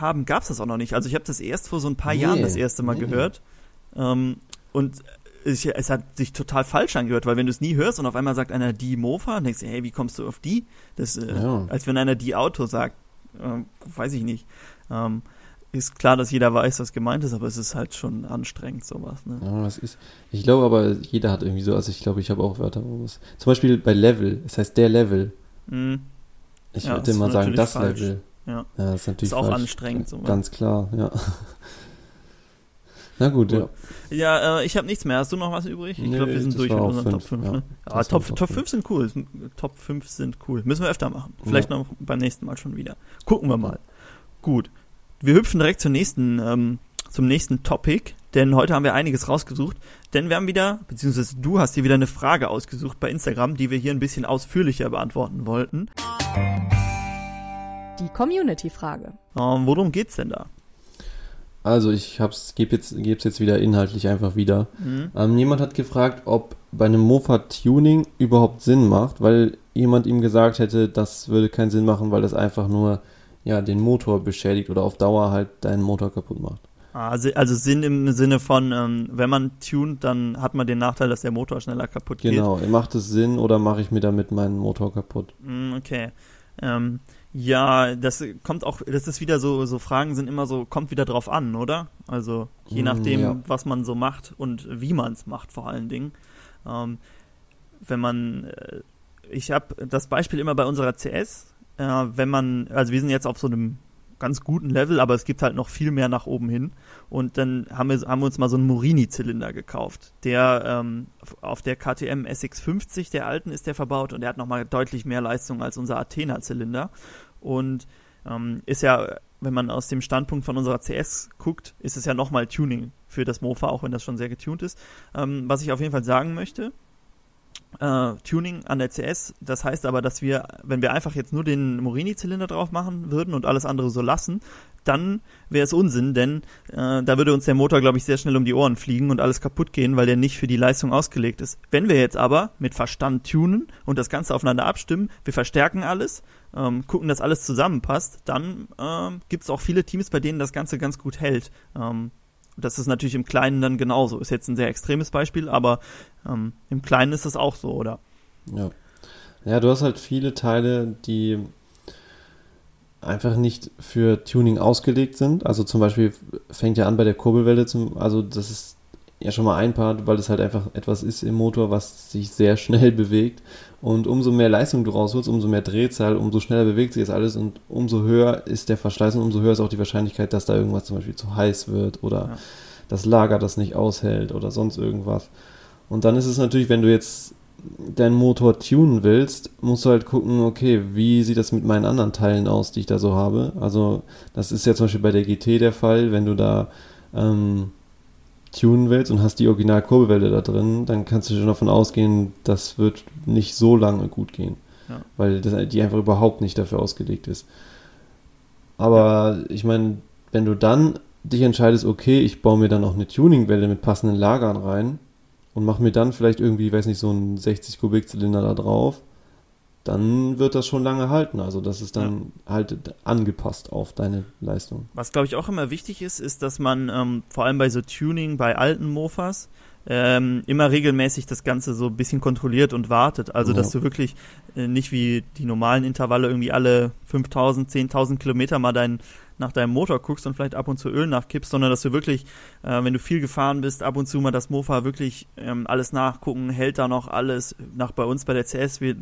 haben, gab es das auch noch nicht. Also ich habe das erst vor so ein paar nee, Jahren das erste Mal nee. gehört. Ähm, und es, es, hat sich total falsch angehört, weil wenn du es nie hörst und auf einmal sagt einer die Mofa, dann denkst du, hey, wie kommst du auf die? Das, äh, ja. Als wenn einer die Auto sagt, äh, weiß ich nicht. Ähm, ist klar, dass jeder weiß, was gemeint ist, aber es ist halt schon anstrengend, sowas. Ne? Ja, das ist. Ich glaube aber, jeder hat irgendwie so, also ich glaube, ich habe auch Wörter, wo es. Zum Beispiel bei Level, es heißt der Level. Mhm. Ich ja, würde mal sagen, das falsch. Level. Ja. ja das ist natürlich ist auch falsch. anstrengend. So, Ganz klar, ja. Na gut, gut. ja. Ja, äh, ich habe nichts mehr. Hast du noch was übrig? Ich nee, glaube, wir sind durch mit unseren Top 5. Ja, ne? ja Top, Top 5 sind cool. Top 5 sind cool. Müssen wir öfter machen. Vielleicht ja. noch beim nächsten Mal schon wieder. Gucken wir mal. Gut. Wir hüpfen direkt zur nächsten, ähm, zum nächsten Topic, denn heute haben wir einiges rausgesucht. Denn wir haben wieder, beziehungsweise du hast hier wieder eine Frage ausgesucht bei Instagram, die wir hier ein bisschen ausführlicher beantworten wollten. Die Community-Frage. Ähm, worum geht's denn da? Also ich gebe jetzt, geb's jetzt wieder inhaltlich einfach wieder. Mhm. Ähm, jemand hat gefragt, ob bei einem Mofa-Tuning überhaupt Sinn macht, weil jemand ihm gesagt hätte, das würde keinen Sinn machen, weil das einfach nur ja, den Motor beschädigt oder auf Dauer halt deinen Motor kaputt macht. Also, also Sinn im Sinne von, ähm, wenn man tunt, dann hat man den Nachteil, dass der Motor schneller kaputt genau. geht. Genau, macht es Sinn oder mache ich mir damit meinen Motor kaputt? Mm, okay. Ähm, ja, das kommt auch, das ist wieder so, so Fragen sind immer so, kommt wieder drauf an, oder? Also je mm, nachdem, ja. was man so macht und wie man es macht vor allen Dingen. Ähm, wenn man, äh, ich habe das Beispiel immer bei unserer CS, äh, wenn man, also wir sind jetzt auf so einem ganz guten Level, aber es gibt halt noch viel mehr nach oben hin. Und dann haben wir, haben wir uns mal so einen Morini-Zylinder gekauft. Der ähm, auf der KTM SX50, der alten, ist der verbaut und der hat nochmal deutlich mehr Leistung als unser Athena-Zylinder. Und ähm, ist ja, wenn man aus dem Standpunkt von unserer CS guckt, ist es ja nochmal Tuning für das Mofa, auch wenn das schon sehr getuned ist. Ähm, was ich auf jeden Fall sagen möchte, äh, Tuning an der CS. Das heißt aber, dass wir, wenn wir einfach jetzt nur den Morini-Zylinder drauf machen würden und alles andere so lassen, dann wäre es Unsinn, denn äh, da würde uns der Motor, glaube ich, sehr schnell um die Ohren fliegen und alles kaputt gehen, weil der nicht für die Leistung ausgelegt ist. Wenn wir jetzt aber mit Verstand tunen und das Ganze aufeinander abstimmen, wir verstärken alles, ähm, gucken, dass alles zusammenpasst, dann ähm, gibt es auch viele Teams, bei denen das Ganze ganz gut hält. Ähm, das ist natürlich im Kleinen dann genauso. Ist jetzt ein sehr extremes Beispiel, aber ähm, im Kleinen ist es auch so, oder? Ja. Ja, du hast halt viele Teile, die einfach nicht für Tuning ausgelegt sind. Also zum Beispiel fängt ja an bei der Kurbelwelle, zum, also das ist ja schon mal ein Part, weil es halt einfach etwas ist im Motor, was sich sehr schnell bewegt. Und umso mehr Leistung du rausholst, umso mehr Drehzahl, umso schneller bewegt sich das alles und umso höher ist der Verschleiß und umso höher ist auch die Wahrscheinlichkeit, dass da irgendwas zum Beispiel zu heiß wird oder ja. das Lager das nicht aushält oder sonst irgendwas. Und dann ist es natürlich, wenn du jetzt deinen Motor tunen willst, musst du halt gucken, okay, wie sieht das mit meinen anderen Teilen aus, die ich da so habe. Also das ist ja zum Beispiel bei der GT der Fall, wenn du da ähm, tunen willst und hast die Original-Kurbelwelle da drin, dann kannst du schon davon ausgehen, das wird nicht so lange gut gehen. Ja. Weil das, die einfach überhaupt nicht dafür ausgelegt ist. Aber ja. ich meine, wenn du dann dich entscheidest, okay, ich baue mir dann auch eine Tuningwelle mit passenden Lagern rein und mache mir dann vielleicht irgendwie, weiß nicht, so einen 60 Kubikzylinder da drauf, dann wird das schon lange halten. Also das ist dann ja. halt angepasst auf deine Leistung. Was glaube ich auch immer wichtig ist, ist, dass man ähm, vor allem bei so Tuning bei alten Mofas ähm, immer regelmäßig das Ganze so ein bisschen kontrolliert und wartet. Also, ja. dass du wirklich äh, nicht wie die normalen Intervalle irgendwie alle 5000, 10.000 Kilometer mal deinen nach deinem Motor guckst und vielleicht ab und zu Öl nachkippst, sondern dass du wirklich, äh, wenn du viel gefahren bist, ab und zu mal das Mofa wirklich ähm, alles nachgucken, hält da noch alles. Nach bei uns bei der CS, wir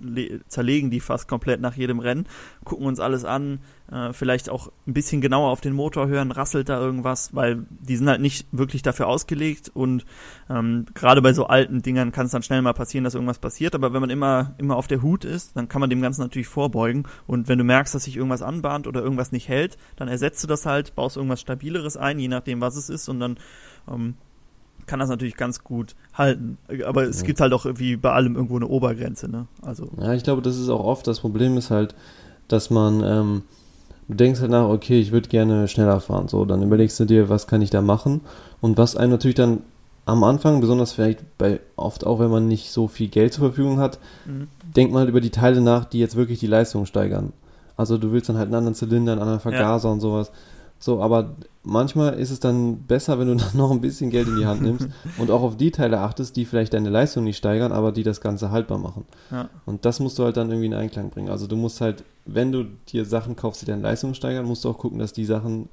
zerlegen die fast komplett nach jedem Rennen, gucken uns alles an, äh, vielleicht auch ein bisschen genauer auf den Motor hören, rasselt da irgendwas, weil die sind halt nicht wirklich dafür ausgelegt und ähm, gerade bei so alten Dingern kann es dann schnell mal passieren, dass irgendwas passiert, aber wenn man immer, immer auf der Hut ist, dann kann man dem Ganzen natürlich vorbeugen und wenn du merkst, dass sich irgendwas anbahnt oder irgendwas nicht hält, dann ersetzt du das halt, baust irgendwas Stabileres ein, je nachdem, was es ist und dann ähm, kann das natürlich ganz gut halten. Aber es ja. gibt halt auch wie bei allem irgendwo eine Obergrenze, ne? Also. Ja, ich glaube, das ist auch oft das Problem ist halt, dass man ähm, du denkst halt nach, okay, ich würde gerne schneller fahren. So, dann überlegst du dir, was kann ich da machen? Und was einem natürlich dann am Anfang, besonders vielleicht bei oft auch, wenn man nicht so viel Geld zur Verfügung hat, mhm. denkt man halt über die Teile nach, die jetzt wirklich die Leistung steigern. Also du willst dann halt einen anderen Zylinder, einen anderen Vergaser ja. und sowas. So, aber manchmal ist es dann besser, wenn du dann noch ein bisschen Geld in die Hand nimmst und auch auf die Teile achtest, die vielleicht deine Leistung nicht steigern, aber die das Ganze haltbar machen. Ja. Und das musst du halt dann irgendwie in Einklang bringen. Also du musst halt, wenn du dir Sachen kaufst, die deine Leistung steigern, musst du auch gucken, dass die Sachen,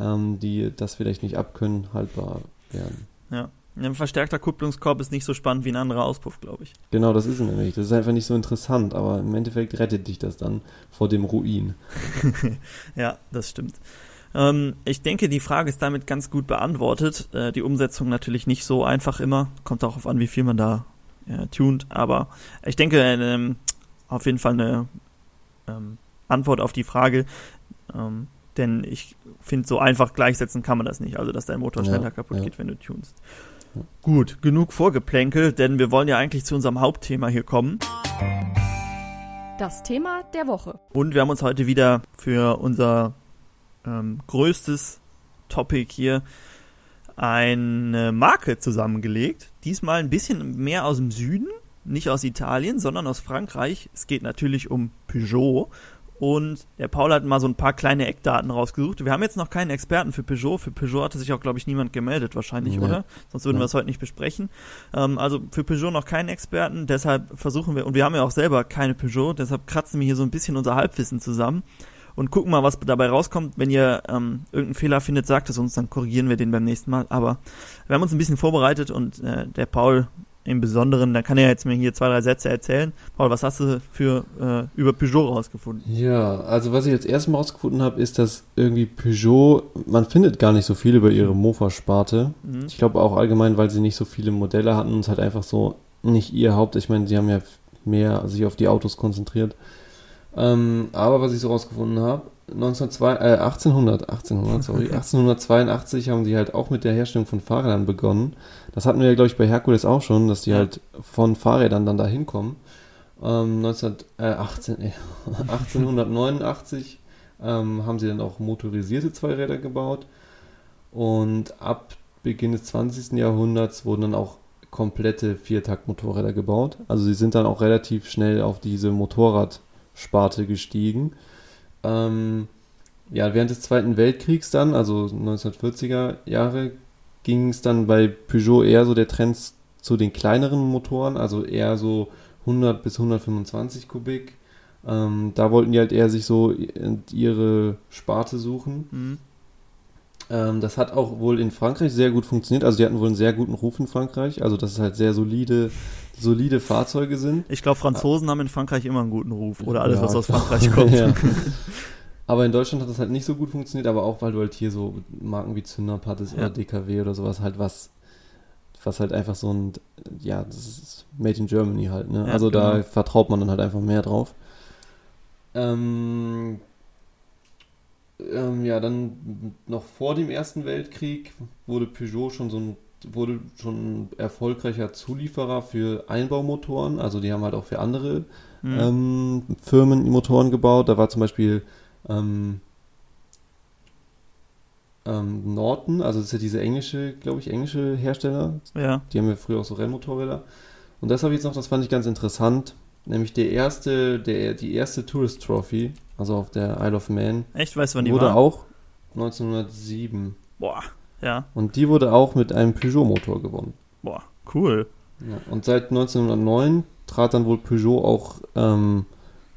ähm, die das vielleicht nicht abkönnen, haltbar werden. Ja. Ein verstärkter Kupplungskorb ist nicht so spannend wie ein anderer Auspuff, glaube ich. Genau, das ist nämlich. Das ist einfach nicht so interessant, aber im Endeffekt rettet dich das dann vor dem Ruin. ja, das stimmt. Ähm, ich denke, die Frage ist damit ganz gut beantwortet. Äh, die Umsetzung natürlich nicht so einfach immer. Kommt auch auf an, wie viel man da äh, tunt. Aber ich denke, ähm, auf jeden Fall eine ähm, Antwort auf die Frage. Ähm, denn ich finde, so einfach gleichsetzen kann man das nicht. Also, dass dein Motor schneller ja, kaputt ja. geht, wenn du tunst. Gut, genug Vorgeplänkel, denn wir wollen ja eigentlich zu unserem Hauptthema hier kommen. Das Thema der Woche. Und wir haben uns heute wieder für unser ähm, größtes Topic hier eine Marke zusammengelegt. Diesmal ein bisschen mehr aus dem Süden, nicht aus Italien, sondern aus Frankreich. Es geht natürlich um Peugeot. Und der Paul hat mal so ein paar kleine Eckdaten rausgesucht. Wir haben jetzt noch keinen Experten für Peugeot. Für Peugeot hatte sich auch, glaube ich, niemand gemeldet, wahrscheinlich, ja. oder? Sonst würden ja. wir es heute nicht besprechen. Ähm, also für Peugeot noch keinen Experten. Deshalb versuchen wir, und wir haben ja auch selber keine Peugeot, deshalb kratzen wir hier so ein bisschen unser Halbwissen zusammen und gucken mal, was dabei rauskommt. Wenn ihr ähm, irgendeinen Fehler findet, sagt es uns, dann korrigieren wir den beim nächsten Mal. Aber wir haben uns ein bisschen vorbereitet und äh, der Paul im Besonderen, da kann er jetzt mir hier zwei, drei Sätze erzählen. Paul, was hast du für äh, über Peugeot rausgefunden? Ja, also was ich jetzt erstmal rausgefunden habe, ist, dass irgendwie Peugeot, man findet gar nicht so viel über ihre Mofa-Sparte. Mhm. Ich glaube auch allgemein, weil sie nicht so viele Modelle hatten und es halt einfach so nicht ihr Haupt, ich meine, sie haben ja mehr sich auf die Autos konzentriert. Ähm, aber was ich so rausgefunden habe, äh, 1800, 1800, sorry, 1882 haben die halt auch mit der Herstellung von Fahrrädern begonnen. Das hatten wir ja, glaube ich, bei Herkules auch schon, dass die ja. halt von Fahrrädern dann da hinkommen. Ähm, 19, äh, 18, äh, 1889 ähm, haben sie dann auch motorisierte Zweiräder gebaut. Und ab Beginn des 20. Jahrhunderts wurden dann auch komplette Viertaktmotorräder gebaut. Also sie sind dann auch relativ schnell auf diese Motorrad- Sparte gestiegen. Ähm, ja, während des Zweiten Weltkriegs dann, also 1940er Jahre, ging es dann bei Peugeot eher so der Trend zu den kleineren Motoren, also eher so 100 bis 125 Kubik. Ähm, da wollten die halt eher sich so ihre Sparte suchen. Mhm. Ähm, das hat auch wohl in Frankreich sehr gut funktioniert. Also die hatten wohl einen sehr guten Ruf in Frankreich. Also das ist halt sehr solide solide Fahrzeuge sind. Ich glaube, Franzosen haben in Frankreich immer einen guten Ruf oder alles, ja, was aus Frankreich kommt. ja. Aber in Deutschland hat das halt nicht so gut funktioniert, aber auch weil du halt hier so Marken wie Zünderp hattest ja. oder DKW oder sowas halt was was halt einfach so ein, ja, das ist Made in Germany halt, ne? Also da genau. vertraut man dann halt einfach mehr drauf. Ähm, ähm, ja, dann noch vor dem Ersten Weltkrieg wurde Peugeot schon so ein, wurde schon erfolgreicher Zulieferer für Einbaumotoren, also die haben halt auch für andere Hm. ähm, Firmen Motoren gebaut. Da war zum Beispiel ähm, ähm, Norton, also das ist ja diese englische, glaube ich, englische Hersteller. ja. Die haben ja früher auch so Rennmotorräder. Und das habe ich jetzt noch, das fand ich ganz interessant. Nämlich der erste, der, die erste Tourist Trophy, also auf der Isle of Man, Echt, weißt du, wann die wurde war? auch 1907. Boah, ja, Und die wurde auch mit einem Peugeot-Motor gewonnen. boah, cool. Ja, und seit 1909 trat dann wohl Peugeot auch ähm,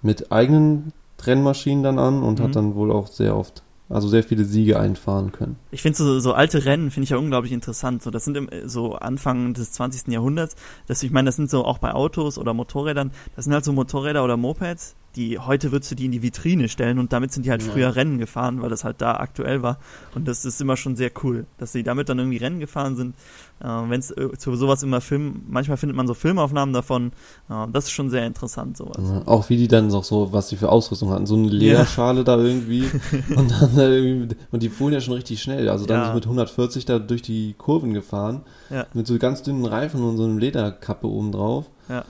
mit eigenen Rennmaschinen dann an und Mhm. hat dann wohl auch sehr oft, also sehr viele Siege einfahren können. Ich finde so, so alte Rennen finde ich ja unglaublich interessant. So, das sind im, so Anfang des 20. Jahrhunderts. Das, ich meine, das sind so auch bei Autos oder Motorrädern, das sind halt so Motorräder oder Mopeds, die heute würdest du die in die Vitrine stellen und damit sind die halt Ja. früher Rennen gefahren, weil das halt da aktuell war. Und das ist immer schon sehr cool, dass sie damit dann irgendwie Rennen gefahren sind. Äh, Wenn es zu sowas immer Film, manchmal findet man so Filmaufnahmen davon. Äh, das ist schon sehr interessant, sowas. Ja, auch wie die dann noch so, was die für Ausrüstung hatten, so eine Lederschale da irgendwie und dann da irgendwie, und die fuhren ja schon richtig schnell, also dann Ja. so mit 140 da durch die Kurven gefahren, Ja. mit so ganz dünnen Reifen und so einer Lederkappe oben drauf. Ja.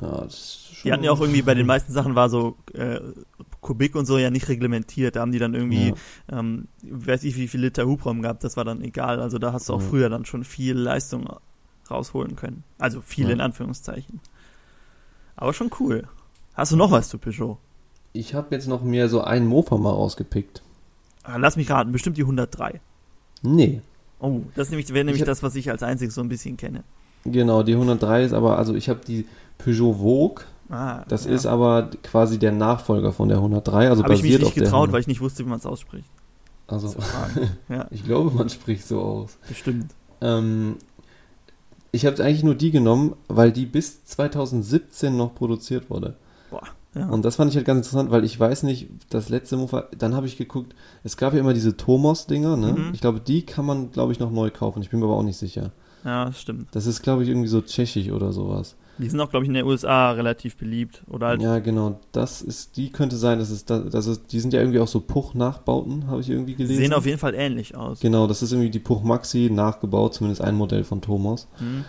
Ja, das ist Die hatten ja auch irgendwie bei den meisten Sachen war so äh, Kubik und so ja nicht reglementiert. Da haben die dann irgendwie, ähm, weiß ich wie viel Liter Hubraum gehabt, das war dann egal. Also da hast du auch Ja. früher dann schon viel Leistung rausholen können. Also viel Ja. in Anführungszeichen. Aber schon cool. Hast du noch was zu Peugeot? Ich habe jetzt noch mehr so einen Mofa mal rausgepickt. Ah, Lass mich raten, bestimmt die 103. Nee, Oh, das nämlich, wäre nämlich hab- das, was ich als einziges so ein bisschen kenne. genau, die 103 ist aber, also ich habe die Peugeot Vogue, Ah, das ja. ist aber quasi der Nachfolger von der 103, also Habe ich mich basiert nicht auf getraut, 100 weil ich nicht wusste, wie man es ausspricht. also ja, ich glaube, man spricht so aus. bestimmt. Ähm, ich habe eigentlich nur die genommen, weil die bis 2017 noch produziert wurde. Ja. Und das fand ich halt ganz interessant, weil ich weiß nicht, das letzte Mofa, dann habe ich geguckt, es gab ja immer diese Tomos-Dinger, ne? Mhm. Ich glaube, die kann man, glaube ich, noch neu kaufen. Ich bin mir aber auch nicht sicher. ja, stimmt. Das ist, glaube ich, irgendwie so tschechisch oder sowas. Die sind auch, glaube ich, in den USA relativ beliebt. Oder halt Ja, genau. Das ist, die könnte sein, dass es, da- das ist, die sind ja irgendwie auch so Puch-Nachbauten, habe ich irgendwie gelesen. sehen auf jeden Fall ähnlich aus. Genau, das ist irgendwie die Puch Maxi nachgebaut, zumindest ein Modell von Tomos. Hm.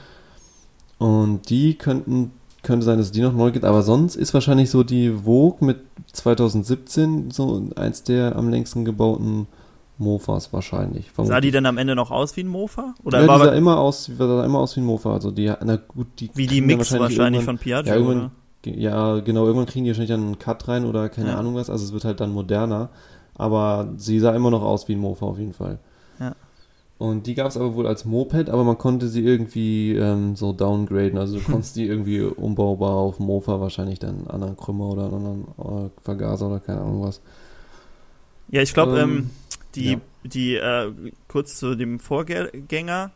Und die könnten, könnte sein, dass es die noch neu gibt, aber sonst ist wahrscheinlich so die Vogue mit 2017 so eins der am längsten gebauten Mofas wahrscheinlich. Sah vermutlich. die dann am Ende noch aus wie ein Mofa? Oder ja, war die sah immer aus, sah immer aus wie ein Mofa. Also die, na gut, die wie die Mix wahrscheinlich, von irgendwann- Piaggio, ja, oder? ja, genau, irgendwann kriegen die wahrscheinlich dann einen Cut rein oder keine Ja. Ahnung was. Also es wird halt dann moderner. Aber sie sah immer noch aus wie ein Mofa auf jeden Fall. Ja. Und die gab es aber wohl als Moped, aber man konnte sie irgendwie ähm, so downgraden. Also du konntest die irgendwie umbaubar auf Mofa wahrscheinlich dann einen anderen Krümmer oder einen anderen äh, Vergaser oder keine Ahnung was. Ja, ich glaube, ähm, Ähm, die, ja. die äh, kurz zu dem Vorgänger,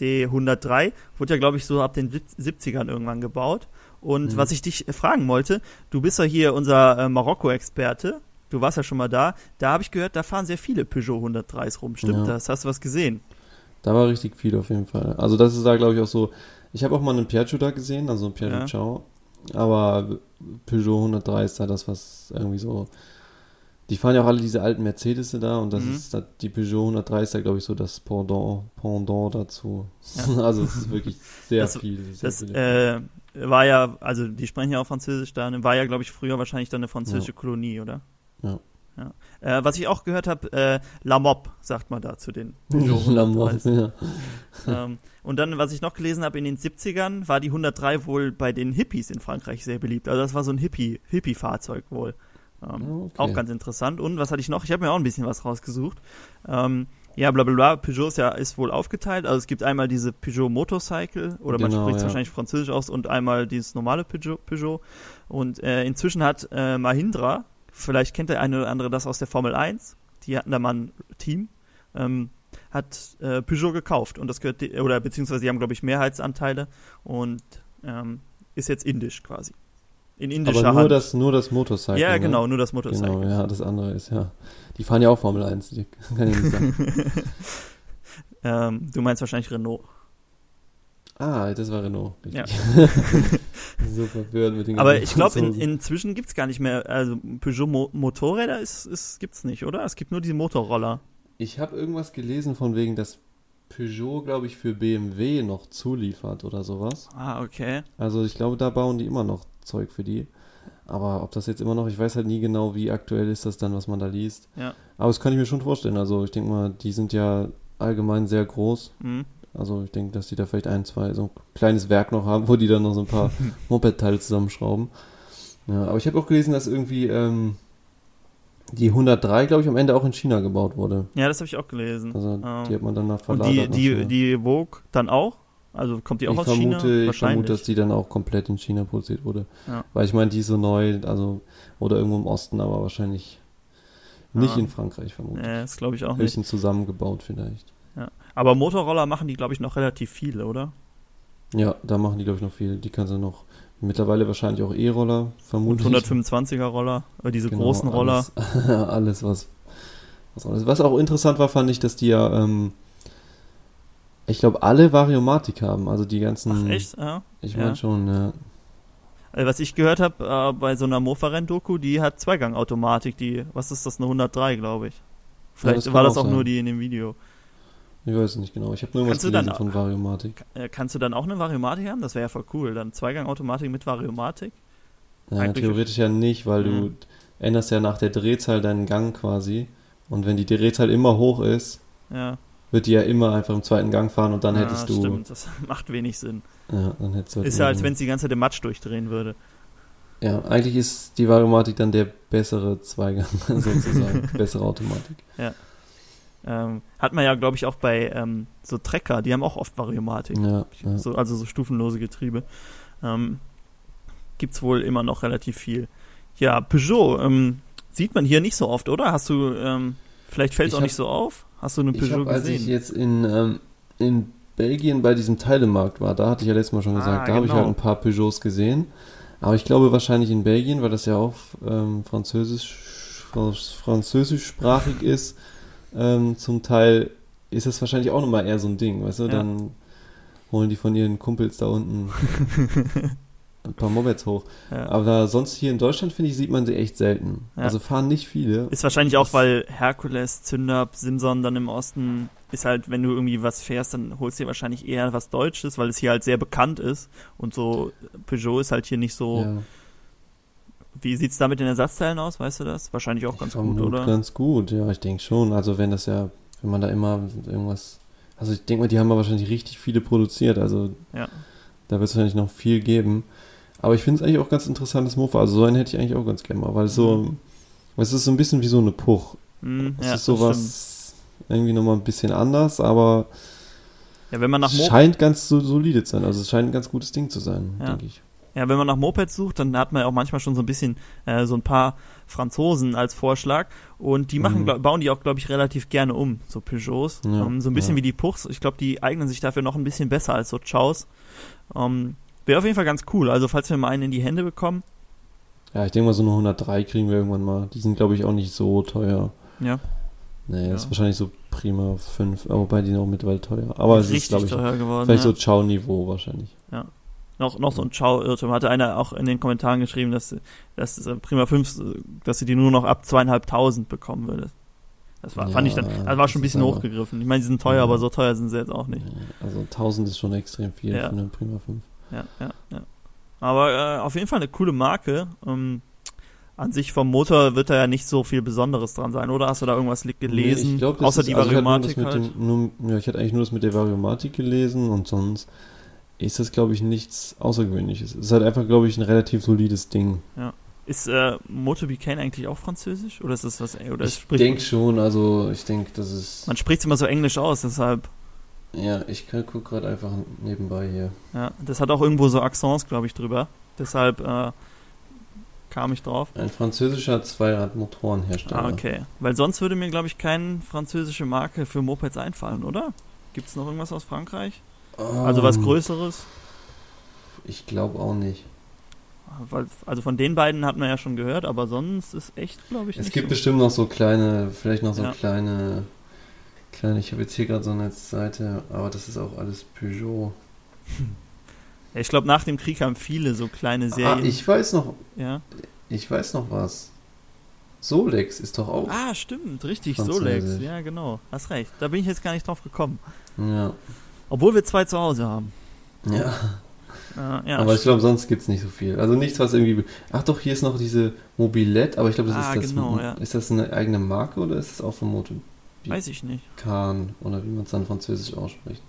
die 103, wurde ja, glaube ich, so ab den 70ern irgendwann gebaut. Und Mhm. was ich dich fragen wollte, du bist ja hier unser äh, Marokko-Experte. Du warst ja schon mal da. Da habe ich gehört, da fahren sehr viele Peugeot 103s rum. Stimmt Ja. das? Hast du was gesehen? Da war richtig viel auf jeden Fall. Also das ist da glaube ich auch so. Ich habe auch mal einen Piaggio da gesehen, also einen Piaggio Ja. Ciao. Aber Peugeot 103 ist da das, was irgendwie so. Die fahren ja auch alle diese alten Mercedes da und das Mhm. ist da, die Peugeot 103 ist da glaube ich so das Pendant, Pendant dazu. Ja. Also es ist wirklich sehr Das- viel. Sehr Das viel. äh, war ja, also die sprechen ja auch Französisch da, ne? war ja, glaube ich, früher wahrscheinlich dann eine französische Kolonie, oder? Ja. ja. Äh, was ich auch gehört habe, äh, La Mop, sagt man da zu den Peugeot Lamborghini, 103s. ja. ähm, und dann, was ich noch gelesen habe, in den 70ern war die 103 wohl bei den Hippies in Frankreich sehr beliebt. Also das war so ein Hippie, Hippie-Fahrzeug wohl. Ähm, okay. Auch ganz interessant. Und was hatte ich noch? Ich habe mir auch ein bisschen was rausgesucht. Ähm, ja, bla bla bla. Peugeot ist ja ist wohl aufgeteilt. Also es gibt einmal diese Peugeot Motorcycle oder man Genau, spricht es ja. wahrscheinlich französisch aus und einmal dieses normale Peugeot. Peugeot. Und äh, inzwischen hat äh, Mahindra, vielleicht kennt der eine oder andere das aus der Formel 1, die hatten da mal ein Team, ähm, hat äh, Peugeot gekauft und das gehört, die- oder beziehungsweise die haben, glaube ich, Mehrheitsanteile und ähm, ist jetzt indisch quasi. In indischer Aber nur Hand. das, nur das Motorcycle. ja, ne? genau, nur das Motorcycle. Genau, ja, das andere ist ja. Die fahren ja auch Formel 1, die kann ich nicht sagen. ähm, du meinst wahrscheinlich Renault. Ah, das war Renault. Ja. so verwirrt mit den Aber ich glaube, in, inzwischen gibt's gar nicht mehr, also Peugeot Mo Motorräder ist, ist, gibt's nicht, oder? Es gibt nur diese Motorroller. Ich habe irgendwas gelesen von wegen, dass Peugeot, glaube ich, für BMW noch zuliefert oder sowas. Ah, okay. Also ich glaube, da bauen die immer noch Zeug für die. Aber ob das jetzt immer noch, ich weiß halt nie genau, wie aktuell ist das dann, was man da liest. Ja. Aber das kann ich mir schon vorstellen. Also ich denke mal, die sind ja allgemein sehr groß. Mhm. Also ich denke, dass die da vielleicht ein, zwei, so ein kleines Werk noch haben, wo die dann noch so ein paar Moped-Teile zusammenschrauben. Ja, aber ich habe auch gelesen, dass irgendwie ähm, die 103, glaube ich, am Ende auch in China gebaut wurde. Ja, das habe ich auch gelesen. Also Ähm, die hat man dann nach Und verlagert. die, nach die, China. die Vogue dann auch? Also kommt die auch ich aus vermute, China? Ich vermute, dass die dann auch komplett in China produziert wurde. Ja. Weil ich meine, die ist so neu, also, oder irgendwo im Osten, aber wahrscheinlich nicht Ja. in Frankreich, vermute Nee, das glaube ich auch ich. nicht. Höchstens zusammengebaut vielleicht. Aber Motorroller machen die, glaube ich, noch relativ viele, oder? Ja, da machen die, glaube ich, noch viel. Die kannst du noch, mittlerweile wahrscheinlich auch E-Roller, Und vermutlich. 125er Roller, äh, diese Genau, großen Roller. Alles, alles was, was alles. Was auch interessant war, fand ich, dass die ja, ähm, ich glaube, alle Variomatik haben. Also die ganzen. Ach, echt? Ja. Ich Ja. meine schon, ja. Äh, Was ich gehört habe äh, bei so einer Mofa-Renn-Doku, die hat Zweigang-Automatik, die, was ist das, eine 103, glaube ich. Vielleicht das kann war das auch sein. nur die in dem Video. Ich weiß es nicht genau. Ich habe nur Kannst du dann gelesen von Variomatik. Äh, kannst du dann auch eine Variomatik haben? Das wäre ja voll cool. Dann Zweigang-Automatik mit Variomatik. Ja, Eigentlich- theoretisch ja nicht, weil du Mhm. änderst ja nach der Drehzahl deinen Gang quasi. Und wenn die Drehzahl immer hoch ist, Ja. Wird die ja immer einfach im zweiten Gang fahren und dann ja, hättest du. Stimmt, das macht wenig Sinn. Ja, dann hättest du halt Ist ja, als wenn es die ganze Zeit im Matsch durchdrehen würde. Ja, eigentlich ist die Variomatik dann der bessere Zweigang sozusagen. bessere Automatik. Ähm, hat man ja, glaube ich, auch bei ähm, so Trecker, die haben auch oft Variomatik. Ja, ja. So, also so stufenlose Getriebe. Ähm, gibt's wohl immer noch relativ viel. Ja, Peugeot, ähm, sieht man hier nicht so oft, oder? Hast du, ähm, vielleicht fällt es auch hab- nicht so auf? Hast du eine Ich Peugeot hab, als ich gesehen? jetzt in, ähm, in Belgien bei diesem Teilemarkt war, da hatte ich ja letztes Mal schon Ah, gesagt, da habe ich genau. halt ein paar Peugeots gesehen. Aber ich glaube wahrscheinlich in Belgien, weil das ja auch ähm, französisch, fran- französischsprachig ist, ähm, zum Teil ist das wahrscheinlich auch nochmal eher so ein Ding, weißt du? Ja. Dann holen die von ihren Kumpels da unten ein paar Mopeds hoch. ja. Aber sonst hier in Deutschland, finde ich, sieht man sie echt selten. Ja. Also fahren nicht viele. Ist wahrscheinlich auch, weil Herkules, Zündab, Simson dann im Osten ist halt, wenn du irgendwie was fährst, dann holst du dir wahrscheinlich eher was Deutsches, weil es hier halt sehr bekannt ist. Und so Peugeot ist halt hier nicht so. Ja. Wie sieht's da mit den Ersatzteilen aus? Weißt du das? Wahrscheinlich auch ganz gut, oder? Ganz gut, ja, ich denke schon. Also wenn das ja, wenn man da immer irgendwas. Also ich denke mal, die haben ja wahrscheinlich richtig viele produziert. Also da wird es wahrscheinlich noch viel geben. Aber ich finde es eigentlich auch ganz interessantes Mofa. Also so einen hätte ich eigentlich auch ganz gerne mal, weil es so, Mhm. es ist so ein bisschen wie so eine Puch. Hm, Es ja, ist sowas irgendwie nochmal ein bisschen anders, aber. Ja, wenn man nach es Mo scheint ganz so solide zu sein. Also es scheint ein ganz gutes Ding zu sein, Ja. denke ich. Ja, wenn man nach Mopeds sucht, dann hat man ja auch manchmal schon so ein bisschen äh, so ein paar Franzosen als Vorschlag und die machen, Mhm. glaub, bauen die auch, glaube ich, relativ gerne um, so Peugeots. Ja, ähm, so ein bisschen ja. wie die Puchs. Ich glaube, die eignen sich dafür noch ein bisschen besser als so Chows. Ähm, Wäre auf jeden Fall ganz cool. Also, falls wir mal einen in die Hände bekommen, Ja, ich denke mal, so eine 103 kriegen wir irgendwann mal. Die sind, glaube ich, auch nicht so teuer. ja, Nee, das Ja. ist wahrscheinlich so prima 5, aber wobei die sind auch mittlerweile teuer. Aber es ist, richtig glaube ich, teuer geworden. vielleicht ja. so Chow-Niveau wahrscheinlich. noch, noch so ein Chow-Irrtum. Hatte einer auch in den Kommentaren geschrieben, dass, dass äh, Prima 5, äh, dass sie die nur noch ab zweieinhalbtausend bekommen würde. Das war, fand ich dann, Ja, das war schon ein bisschen aber- hochgegriffen. Ich meine, die sind teuer, Ja. aber so teuer sind sie jetzt auch nicht. Also 1000 ist schon extrem viel Ja. für eine Prima 5. Ja, ja, ja. Aber äh, auf jeden Fall eine coole Marke. Ähm, an sich vom Motor wird da ja nicht so viel Besonderes dran sein, oder? Hast du da irgendwas gelesen? Nee, ich glaub, Außer ist- die also ich Variomatik mit halt. dem, nur, ja, ich hatte eigentlich nur das mit der Variomatik gelesen und sonst ist das, glaube ich, nichts Außergewöhnliches. Es ist halt einfach, glaube ich, ein relativ solides Ding. Ist äh, Moto Bicane eigentlich auch französisch? Oder ist das was? Oder ich denke schon, also ich denke, das ist. man spricht immer so englisch aus, deshalb. Ja, ich gucke gerade einfach nebenbei hier. Ja, das hat auch irgendwo so Accents, glaube ich, drüber. Deshalb äh, kam ich drauf. Ein französischer Zweiradmotorenhersteller. Ah, okay. Weil sonst würde mir, glaube ich, keine französische Marke für Mopeds einfallen, oder? Gibt es noch irgendwas aus Frankreich? Also was Ähm, Größeres? Ich glaube auch nicht. Weil, also von den beiden hat man ja schon gehört, aber sonst ist echt, glaube ich, Es nicht gibt so. bestimmt noch so kleine, vielleicht noch so Ja. kleine, kleine, ich habe jetzt hier gerade so eine Seite, aber das ist auch alles Peugeot. Ja, ich glaube, nach dem Krieg haben viele so kleine Ah, Serien. ich weiß noch, ja. ich weiß noch was. Solex ist doch auch. Ah, stimmt, richtig. Solex. Ja, genau. Hast recht. Da bin ich jetzt gar nicht drauf gekommen. Ja. Obwohl wir zwei zu Hause haben. Ja. Äh, ja, aber ich glaube, sonst gibt es nicht so viel. Also nichts, was irgendwie. Ach doch, hier ist noch diese Mobilette, aber ich glaube, das Ah, ist das. genau, ja. Ist das eine eigene Marke oder ist das auch von Moto? Weiß ich nicht. Kahn oder wie man es dann französisch ausspricht.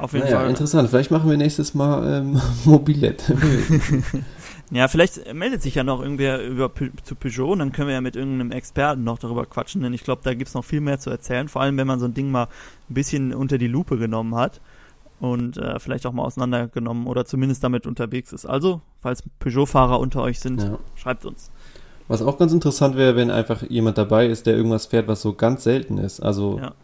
Auf jeden Naja, Fall. interessant. Vielleicht machen wir nächstes Mal ähm, Mobilette. Ja, vielleicht meldet sich ja noch irgendwer über Pe zu Peugeot und dann können wir ja mit irgendeinem Experten noch darüber quatschen, denn ich glaube, da gibt's noch viel mehr zu erzählen, vor allem wenn man so ein Ding mal ein bisschen unter die Lupe genommen hat und äh, vielleicht auch mal auseinandergenommen oder zumindest damit unterwegs ist. Also, falls Peugeot-Fahrer unter euch sind, ja. schreibt uns. Was auch ganz interessant wäre, wenn einfach jemand dabei ist, der irgendwas fährt, was so ganz selten ist. Also Ja.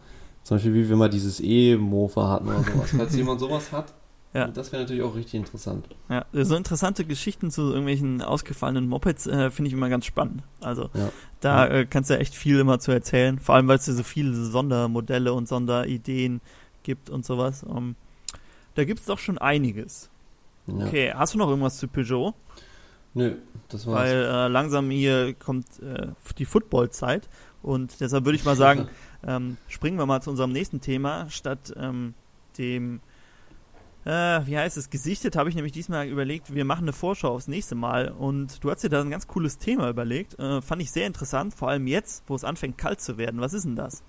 zum Beispiel, wie wir mal dieses E-Mofa hatten oder sowas. Falls jemand sowas hat, Ja. das wäre natürlich auch richtig interessant. Ja, so interessante Geschichten zu irgendwelchen ausgefallenen Mopeds äh, finde ich immer ganz spannend. Also Ja. da äh, kannst du echt viel immer zu erzählen, vor allem weil es ja so viele Sondermodelle und Sonderideen gibt und sowas. Ähm, da gibt's doch schon einiges. Ja. Okay, hast du noch irgendwas zu Peugeot? Nö, das war's. Weil äh, langsam hier kommt äh, die Football-Zeit und deshalb würde ich mal sagen, ähm, springen wir mal zu unserem nächsten Thema. Statt ähm, dem, äh, wie heißt es, gesichtet, habe ich nämlich diesmal überlegt, wir machen eine Vorschau aufs nächste Mal und du hast dir da ein ganz cooles Thema überlegt. Äh, fand ich sehr interessant, vor allem jetzt, wo es anfängt kalt zu werden. Was ist denn das?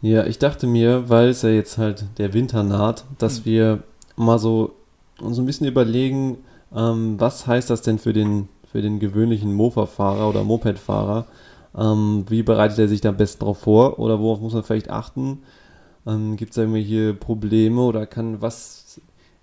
Ja, ich dachte mir, weil es ja jetzt halt der Winter naht, dass Hm. wir mal so uns ein bisschen überlegen, ähm, was heißt das denn für den, für den gewöhnlichen Mofa-Fahrer oder Moped-Fahrer? Ähm, wie bereitet er sich da am besten drauf vor oder worauf muss man vielleicht achten? Ähm, Gibt es da irgendwelche Probleme oder kann was,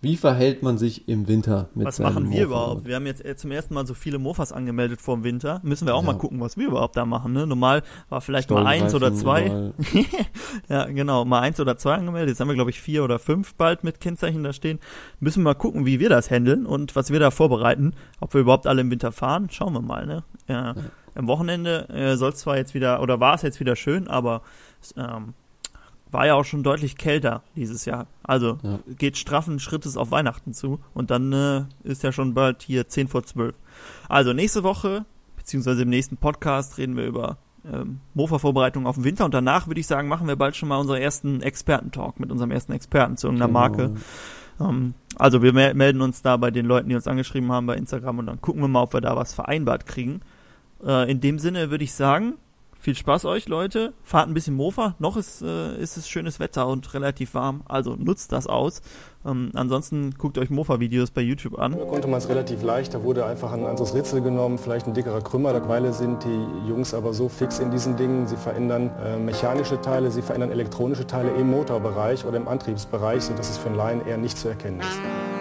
wie verhält man sich im Winter mit Was machen wir Mofa? überhaupt? Wir haben jetzt äh, zum ersten Mal so viele Mofas angemeldet vor dem Winter. Müssen wir auch Ja. mal gucken, was wir überhaupt da machen. Ne? Normal war vielleicht mal eins oder zwei. Ja, genau, mal eins oder zwei angemeldet. Jetzt haben wir, glaube ich, vier oder fünf bald mit Kennzeichen da stehen. Müssen wir mal gucken, wie wir das handeln und was wir da vorbereiten. Ob wir überhaupt alle im Winter fahren, schauen wir mal. Ne? Ja, Am Wochenende äh, soll es zwar jetzt wieder, oder war es jetzt wieder schön, aber ähm, war ja auch schon deutlich kälter dieses Jahr. Also Ja. geht straffen Schrittes auf Weihnachten zu und dann äh, ist ja schon bald hier 10 vor 12. Also nächste Woche, beziehungsweise im nächsten Podcast reden wir über ähm, Mofa-Vorbereitung auf den Winter und danach würde ich sagen, machen wir bald schon mal unseren ersten Experten-Talk mit unserem ersten Experten zu irgendeiner Genau. Marke. Ähm, also wir mel melden uns da bei den Leuten, die uns angeschrieben haben bei Instagram und dann gucken wir mal, ob wir da was vereinbart kriegen. Äh, in dem Sinne würde ich sagen, viel Spaß euch, Leute. Fahrt ein bisschen Mofa. Noch ist, äh, ist es schönes Wetter und relativ warm. Also nutzt das aus. Ähm, ansonsten guckt euch Mofa-Videos bei YouTube an. Da konnte man es relativ leicht, da wurde einfach ein anderes Ritzel genommen, vielleicht ein dickerer Krümmer. Derweil sind die Jungs aber so fix in diesen Dingen, sie verändern äh, mechanische Teile, sie verändern elektronische Teile im Motorbereich oder im Antriebsbereich, sodass es für einen Laien eher nicht zu erkennen ist.